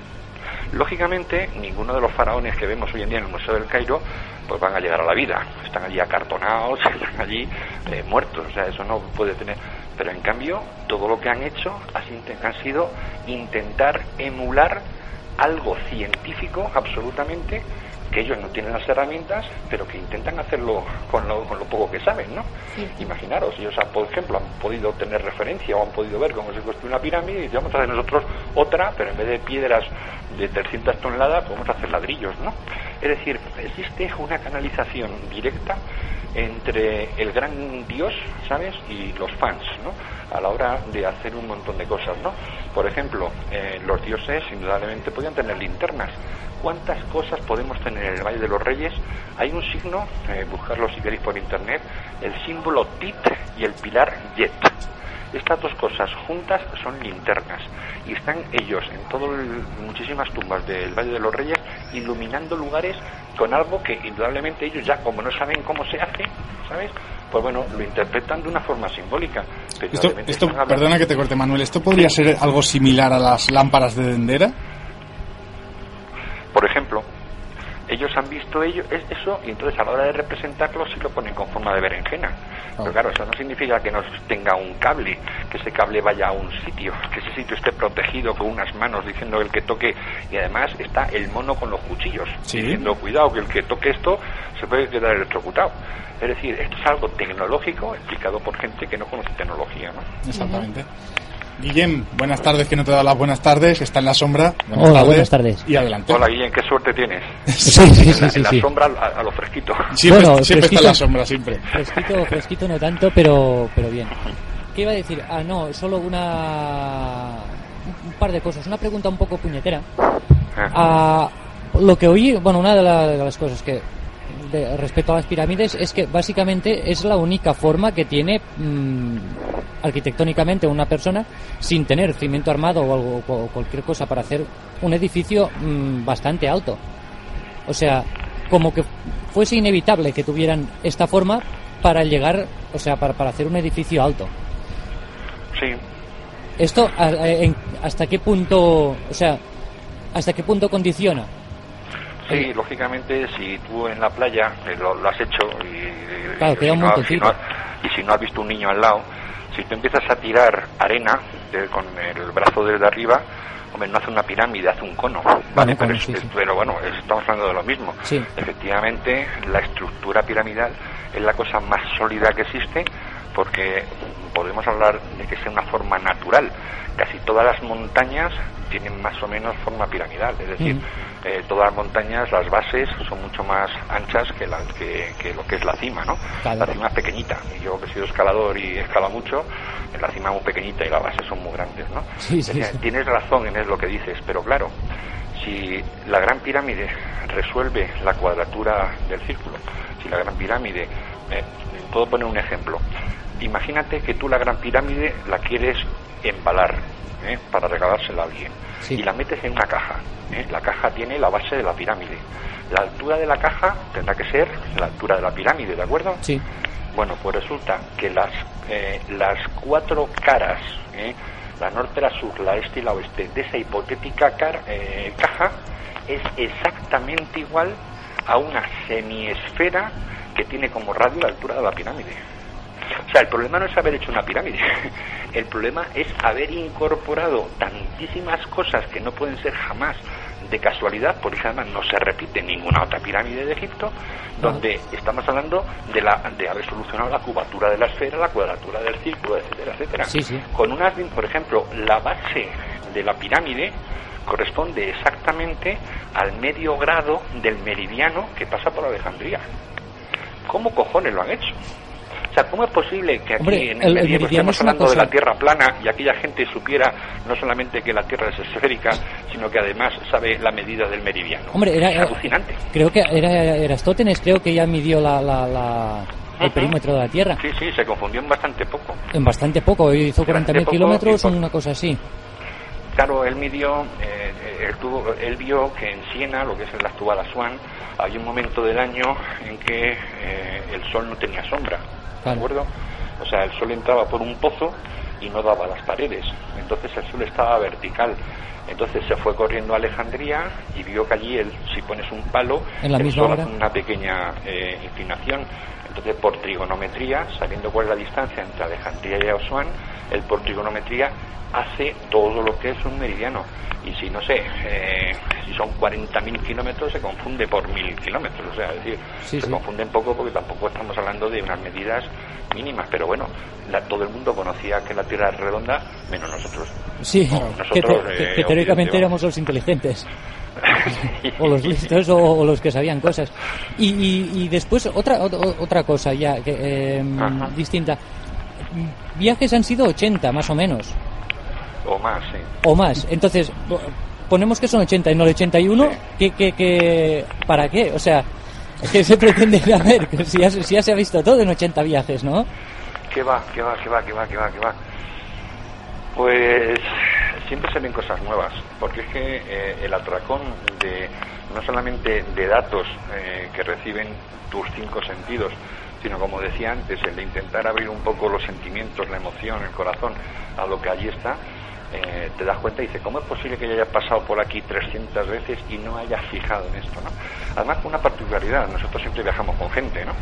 Lógicamente, ninguno de los faraones que vemos hoy en día en el Museo del Cairo pues van a llegar a la vida. Están allí acartonados, están allí eh, muertos. O sea, eso no puede tener. Pero en cambio, todo lo que han hecho ha sido intentar emular algo científico absolutamente que ellos no tienen las herramientas, pero que intentan hacerlo con lo, con lo poco que saben, ¿no? Imaginaros, ellos, por ejemplo, han podido tener referencia o han podido ver cómo se construye una pirámide y vamos a hacer nosotros otra, pero en vez de piedras de 300 toneladas, podemos hacer ladrillos, ¿no? Es decir, existe una canalización directa entre el gran Dios, ¿sabes? Y los fans, ¿no? A la hora de hacer un montón de cosas, ¿no? Por ejemplo, eh, los dioses indudablemente podían tener linternas. ¿Cuántas cosas podemos tener en el Valle de los Reyes? Hay un signo, eh, buscarlo si queréis por internet, el símbolo Tit y el pilar Yet. Estas dos cosas juntas son linternas y están ellos en todo muchísimas tumbas del Valle de los Reyes iluminando lugares con algo que indudablemente ellos ya como no saben cómo se hace, ¿sabes? Pues bueno, lo interpretan de una forma simbólica. Esto, perdona que te corte Manuel, ¿esto podría ser algo similar a las lámparas de Dendera? Por ejemplo, ellos han visto ello, eso y entonces a la hora de representarlo sí lo ponen con forma de berenjena. Pero claro, eso no significa que no tenga un cable, que ese cable vaya a un sitio, que ese sitio esté protegido con unas manos diciendo el que toque y además está el mono con los cuchillos diciendo cuidado que el que toque esto se puede quedar electrocutado. Es decir, esto es algo tecnológico explicado por gente que no conoce tecnología, ¿no? Exactamente. Guillem, buenas tardes, que no te da las buenas tardes, está en la sombra. Buenas Hola, buenas tardes. Y adelante. Hola Guillem, qué suerte tienes. sí, sí, sí. En la, sombra a, lo fresquito. Siempre, siempre está en la sombra, siempre. Fresquito, fresquito no tanto, pero, pero bien. ¿Qué iba a decir? Ah, no, solo una... Un par de cosas. Una pregunta un poco puñetera. Ah. lo que oí, bueno, una de, de las cosas que respecto a las pirámides es que básicamente es la única forma que tiene mm, arquitectónicamente una persona sin tener cimiento armado o, algo, o cualquier cosa para hacer un edificio mm, bastante alto. O sea, como que fuese inevitable que tuvieran esta forma para llegar, o sea, para, para hacer un edificio alto. Sí. ¿Esto hasta qué punto, o sea, hasta qué punto condiciona Sí, lógicamente, si tú en la playa eh, lo, has hecho y, claro, si no, y si no has visto un niño al lado, si tú empiezas a tirar arena con el brazo desde arriba, hombre, no hace una pirámide, hace un cono, ¿vale? pero, bueno, estamos hablando de lo mismo. Efectivamente, la estructura piramidal es la cosa más sólida que existe porque podemos hablar de que sea una forma natural. Casi todas las montañas tienen más o menos forma piramidal, es decir, mm. eh, todas las montañas, las bases son mucho más anchas que, la, que, lo que es la cima, ¿no? La cima es pequeñita, y yo que he sido escalador y escala mucho, la cima es muy pequeñita y las bases son muy grandes, ¿no? Tienes razón en lo que dices, pero claro, si la gran pirámide resuelve la cuadratura del círculo, si la gran pirámide eh, puedo poner un ejemplo. Imagínate que tú la Gran Pirámide la quieres embalar ¿eh? para regalársela a alguien y la metes en una caja. ¿eh? La caja tiene la base de la pirámide. La altura de la caja tendrá que ser la altura de la pirámide, ¿de acuerdo? Sí. Bueno, pues resulta que las, eh, las cuatro caras, la norte, la sur, la este y la oeste, de esa hipotética caja es exactamente igual a una semiesfera que tiene como radio la altura de la pirámide. O sea, el problema no es haber hecho una pirámide, el problema es haber incorporado tantísimas cosas que no pueden ser jamás de casualidad, porque además no se repite ninguna otra pirámide de Egipto, donde estamos hablando de, la, de haber solucionado la cubatura de la esfera, la cuadratura del círculo, etcétera, etcétera. Con unas, por ejemplo, la base de la pirámide corresponde exactamente al medio grado del meridiano que pasa por Alejandría. ¿Cómo cojones lo han hecho? O sea, ¿cómo es posible que aquí en el, medio estemos hablando de la Tierra plana y aquella gente supiera no solamente que la Tierra es esférica, sino que además sabe la medida del meridiano? Hombre, era, es alucinante. Creo que era Erastótenes, creo que ya midió la, el perímetro de la Tierra. Sí, sí, se confundió en bastante poco. En bastante poco, hizo 40.000 kilómetros o una cosa así. Claro, él midió, eh, él, tuvo, él vio que en Siena, lo que es el actual Asuán, hay un momento del año en que eh, el sol no tenía sombra. ¿De acuerdo? O sea, el sol entraba por un pozo y no daba las paredes. Entonces el sol estaba vertical. Entonces se fue corriendo a Alejandría y vio que allí, el, si pones un palo, ¿En la el misma sol una pequeña eh, inclinación. Entonces, por trigonometría, sabiendo cuál es la distancia entre Alejandría y Asuán, el por trigonometría hace todo lo que es un meridiano. Y si, no sé, eh, si son 40.000 kilómetros, se confunde por 1.000 kilómetros. O sea, es decir, se confunde un poco porque tampoco estamos hablando de unas medidas mínimas. Pero bueno, todo el mundo conocía que la Tierra es redonda, menos nosotros. Sí, que, eh, teóricamente éramos los inteligentes. o los listos o, los que sabían cosas. Y, y, después otra otra cosa ya que, em, distinta. Viajes han sido 80 más o menos. O más, sí. O más. Entonces, ponemos que son 80 y no el 81. ¿qué, qué, qué, para qué? O sea, ¿qué se pretende ver? Si ya, si ya se ha visto todo en 80 viajes, ¿no? ¿Qué va? ¿Qué va? ¿Qué va? ¿Qué va? ¿Qué va? ¿Qué va? Pues siempre se ven cosas nuevas, porque es que eh, el atracón de no solamente de datos eh, que reciben tus cinco sentidos, sino como decía antes, el de intentar abrir un poco los sentimientos, la emoción, el corazón a lo que allí está, eh, te das cuenta y dices, ¿cómo es posible que yo haya pasado por aquí 300 veces y no haya fijado en esto? ¿no? Además, con una particularidad, nosotros siempre viajamos con gente, ¿no?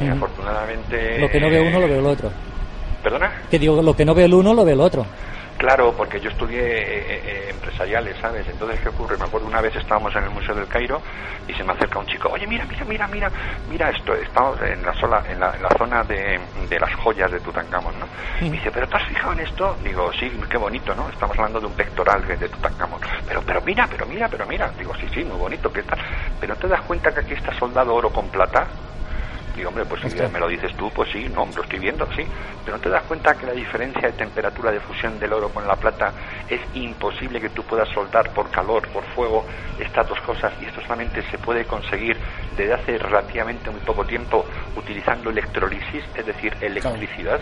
Eh, afortunadamente... Lo que no ve uno lo ve el otro. ¿Perdona? Que digo, lo que no ve el uno lo ve el otro. Claro, porque yo estudié eh, eh, empresariales, ¿sabes? Entonces, ¿qué ocurre? Me acuerdo una vez estábamos en el Museo del Cairo y se me acerca un chico, oye, mira, mira, mira, mira, mira esto, estamos en la, sola, en la, zona de, las joyas de Tutankamón, ¿no? Y me dice, ¿pero te has fijado en esto? Digo, sí, qué bonito, ¿no? Estamos hablando de un pectoral de Tutankamón. Pero, pero mira, pero mira, pero mira. Digo, sí, sí, muy bonito, ¿qué tal? Pero ¿te das cuenta que aquí está soldado oro con plata? Digo, hombre, pues si me lo dices tú, pues sí, no, lo estoy viendo, sí. Pero ¿no te das cuenta que la diferencia de temperatura de fusión del oro con la plata es imposible que tú puedas soldar por calor, por fuego, estas dos cosas? Y esto solamente se puede conseguir desde hace relativamente muy poco tiempo utilizando electrolisis, es decir, electricidad.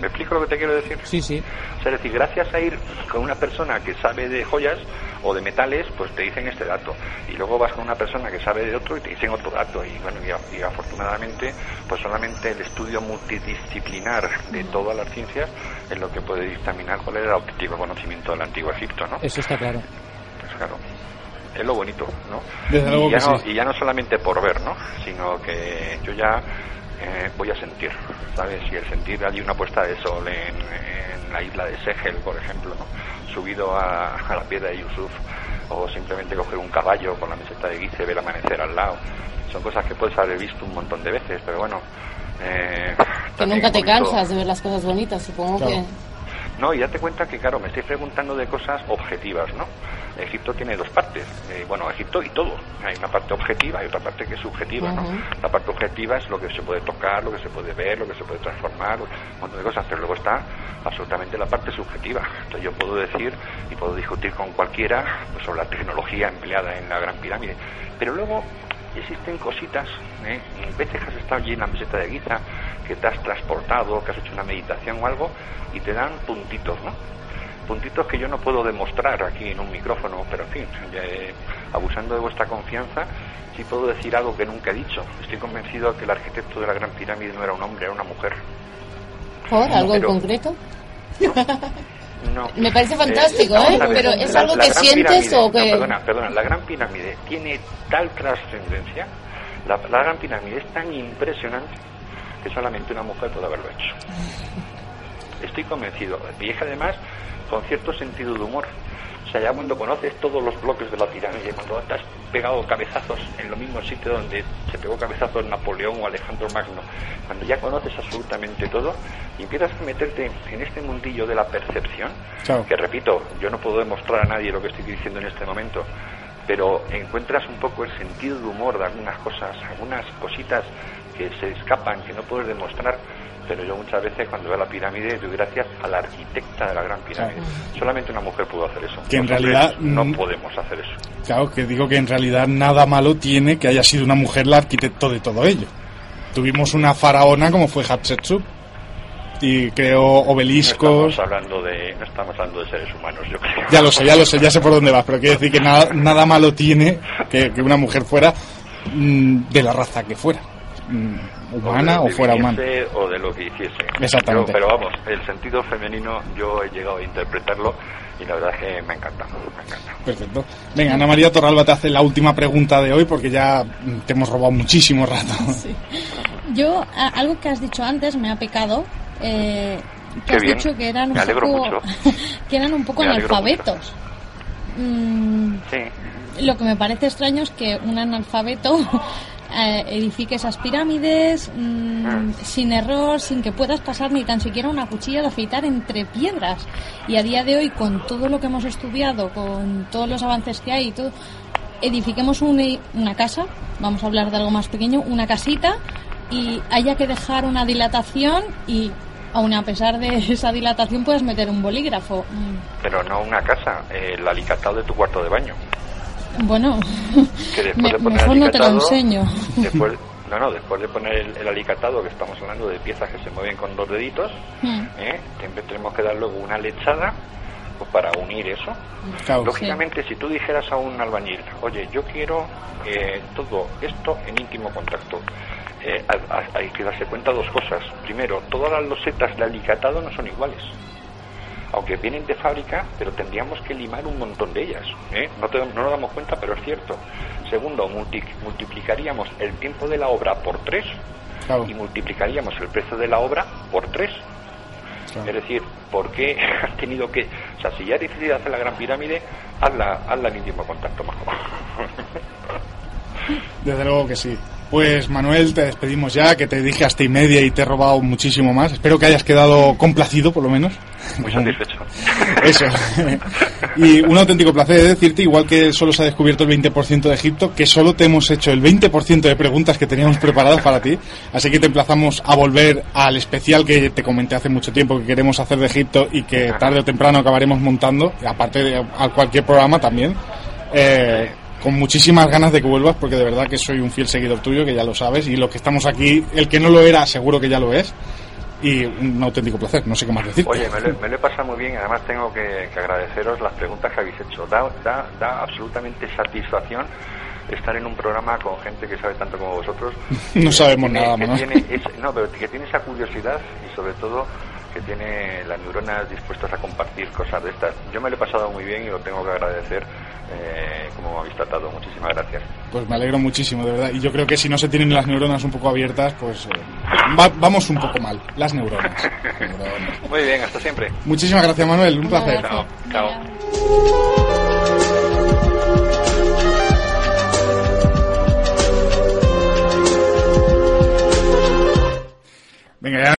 ¿Me explico lo que te quiero decir? Sí, sí. O sea, es decir, gracias a ir con una persona que sabe de joyas o de metales, pues te dicen este dato. Y luego vas con una persona que sabe de otro y te dicen otro dato. Y bueno, y, afortunadamente, pues solamente el estudio multidisciplinar de todas las ciencias es lo que puede dictaminar cuál era el auténtico conocimiento del antiguo Egipto, ¿no? Eso está claro. Pues claro es lo bonito, ¿no? y, ya no y ya no solamente por ver, ¿no? Sino que yo ya eh, voy a sentir, ¿sabes? Y el sentir allí una puesta de sol en, la isla de Segel, por ejemplo, subido a, la piedra de Yusuf, o simplemente coger un caballo con la meseta de Guice, ver amanecer al lado. Son cosas que puedes haber visto un montón de veces, pero bueno. Eh, que nunca te cansas de ver las cosas bonitas, supongo que. No, y date cuenta que, claro, me estoy preguntando de cosas objetivas, ¿no? Egipto tiene dos partes. Eh, bueno, Egipto y todo. Hay una parte objetiva y otra parte que es subjetiva. ¿no? La parte objetiva es lo que se puede tocar, lo que se puede ver, lo que se puede transformar, un montón de cosas. Pero luego está absolutamente la parte subjetiva. Entonces yo puedo decir y puedo discutir con cualquiera pues, sobre la tecnología empleada en la Gran Pirámide. Pero luego existen cositas, ¿eh? veces que has estado allí en la meseta de guita, que te has transportado, que has hecho una meditación o algo, y te dan puntitos, ¿no? Puntitos que yo no puedo demostrar aquí en un micrófono, pero en fin, eh, abusando de vuestra confianza, sí puedo decir algo que nunca he dicho. Estoy convencido que el arquitecto de la Gran Pirámide no era un hombre, era una mujer. ¿Por algo en concreto? Me parece fantástico, ¿eh? Pero ¿es algo que sientes o que...? perdona, perdona, la Gran Pirámide tiene tal trascendencia, la, Gran Pirámide es tan impresionante que solamente una mujer puede haberlo hecho. Estoy convencido. Y es además con cierto sentido de humor. O sea, ya cuando conoces todos los bloques de la pirámide, cuando te has pegado cabezazos en lo mismo sitio donde se pegó cabezazos Napoleón o Alejandro Magno, cuando ya conoces absolutamente todo y empiezas a meterte en este mundillo de la percepción, que repito, yo no puedo demostrar a nadie lo que estoy diciendo en este momento, pero encuentras un poco el sentido de humor de algunas cosas, algunas cositas que se escapan, que no puedes demostrar pero yo muchas veces cuando veo la pirámide doy gracias a la arquitecta de la gran pirámide. Solamente una mujer pudo hacer eso. Que en realidad no podemos hacer eso. Claro, que digo que en realidad nada malo tiene que haya sido una mujer la arquitecto de todo ello. Tuvimos una faraona como fue Hatshepsut y creó obeliscos. No estamos hablando de, no estamos hablando de seres humanos, yo creo. Ya lo sé, ya lo sé, ya sé por dónde vas, pero quiero decir que nada, nada malo tiene que, que una mujer fuera mm, de la raza que fuera. Mm, humana o, fuera humana. O de lo que hiciese. Exactamente. Pero, vamos, el sentido femenino yo he llegado a interpretarlo y la verdad es que me encanta, me encanta. Perfecto. Venga, Ana María Torralba te hace la última pregunta de hoy porque ya te hemos robado muchísimo rato. Yo, algo que has dicho antes me ha pecado. Eh, que has dicho que eran un poco, que eran un poco analfabetos. Mm, sí. Lo que me parece extraño es que un analfabeto eh, edifique esas pirámides mm, ah. sin error, sin que puedas pasar ni tan siquiera una cuchilla de afeitar entre piedras. Y a día de hoy, con todo lo que hemos estudiado, con todos los avances que hay y todo, edifiquemos una casa, vamos a hablar de algo más pequeño, una casita, y haya que dejar una dilatación y aun a pesar de esa dilatación puedes meter un bolígrafo. Pero no una casa, el alicatado de tu cuarto de baño. Bueno, mejor no te lo enseño. Después, no, no, después de poner el, alicatado, que estamos hablando de piezas que se mueven con dos deditos, hmm. ¿eh? tenemos que dar luego una lechada pues, para unir eso. Lógicamente, si tú dijeras a un albañil, oye, yo quiero eh, todo esto en íntimo contacto, eh, hay que darse cuenta dos cosas. Primero, todas las losetas de alicatado no son iguales aunque vienen de fábrica, pero tendríamos que limar un montón de ellas. ¿eh? No, nos damos cuenta, pero es cierto. Segundo, multiplicaríamos el tiempo de la obra por tres y multiplicaríamos el precio de la obra por tres. Es decir, ¿por qué has tenido que.? O sea, si ya has decidido hacer la gran pirámide, hazla, hazla en íntimo contacto mejor. Desde luego que sí. Pues Manuel, te despedimos ya, que te dije hasta y media y te he robado muchísimo más. Espero que hayas quedado complacido, por lo menos. Muy satisfecho. Eso. y un auténtico placer de decirte, igual que solo se ha descubierto el 20% de Egipto, que solo te hemos hecho el 20% de preguntas que teníamos preparadas para ti. Así que te emplazamos a volver al especial que te comenté hace mucho tiempo que queremos hacer de Egipto y que tarde o temprano acabaremos montando, aparte de a cualquier programa también. Eh, con muchísimas ganas de que vuelvas porque de verdad que soy un fiel seguidor tuyo, que ya lo sabes, y los que estamos aquí, el que no lo era, seguro que ya lo es. Y un auténtico placer, no sé qué más decir. Oye, me lo, me he pasado muy bien, además tengo que, agradeceros las preguntas que habéis hecho. Da, da, da absolutamente satisfacción estar en un programa con gente que sabe tanto como vosotros. no sabemos nada, ¿no? no, pero que tiene esa curiosidad y sobre todo que tiene las neuronas dispuestas a compartir cosas de estas. Yo me lo he pasado muy bien y lo tengo que agradecer eh, como me habéis tratado. Muchísimas gracias. Pues me alegro muchísimo, de verdad. Y yo creo que si no se tienen las neuronas un poco abiertas, pues eh, vamos un poco mal. Las neuronas. Muy bien, hasta siempre. Muchísimas gracias, Manuel. Un placer. Chao. Chao. Venga, ya.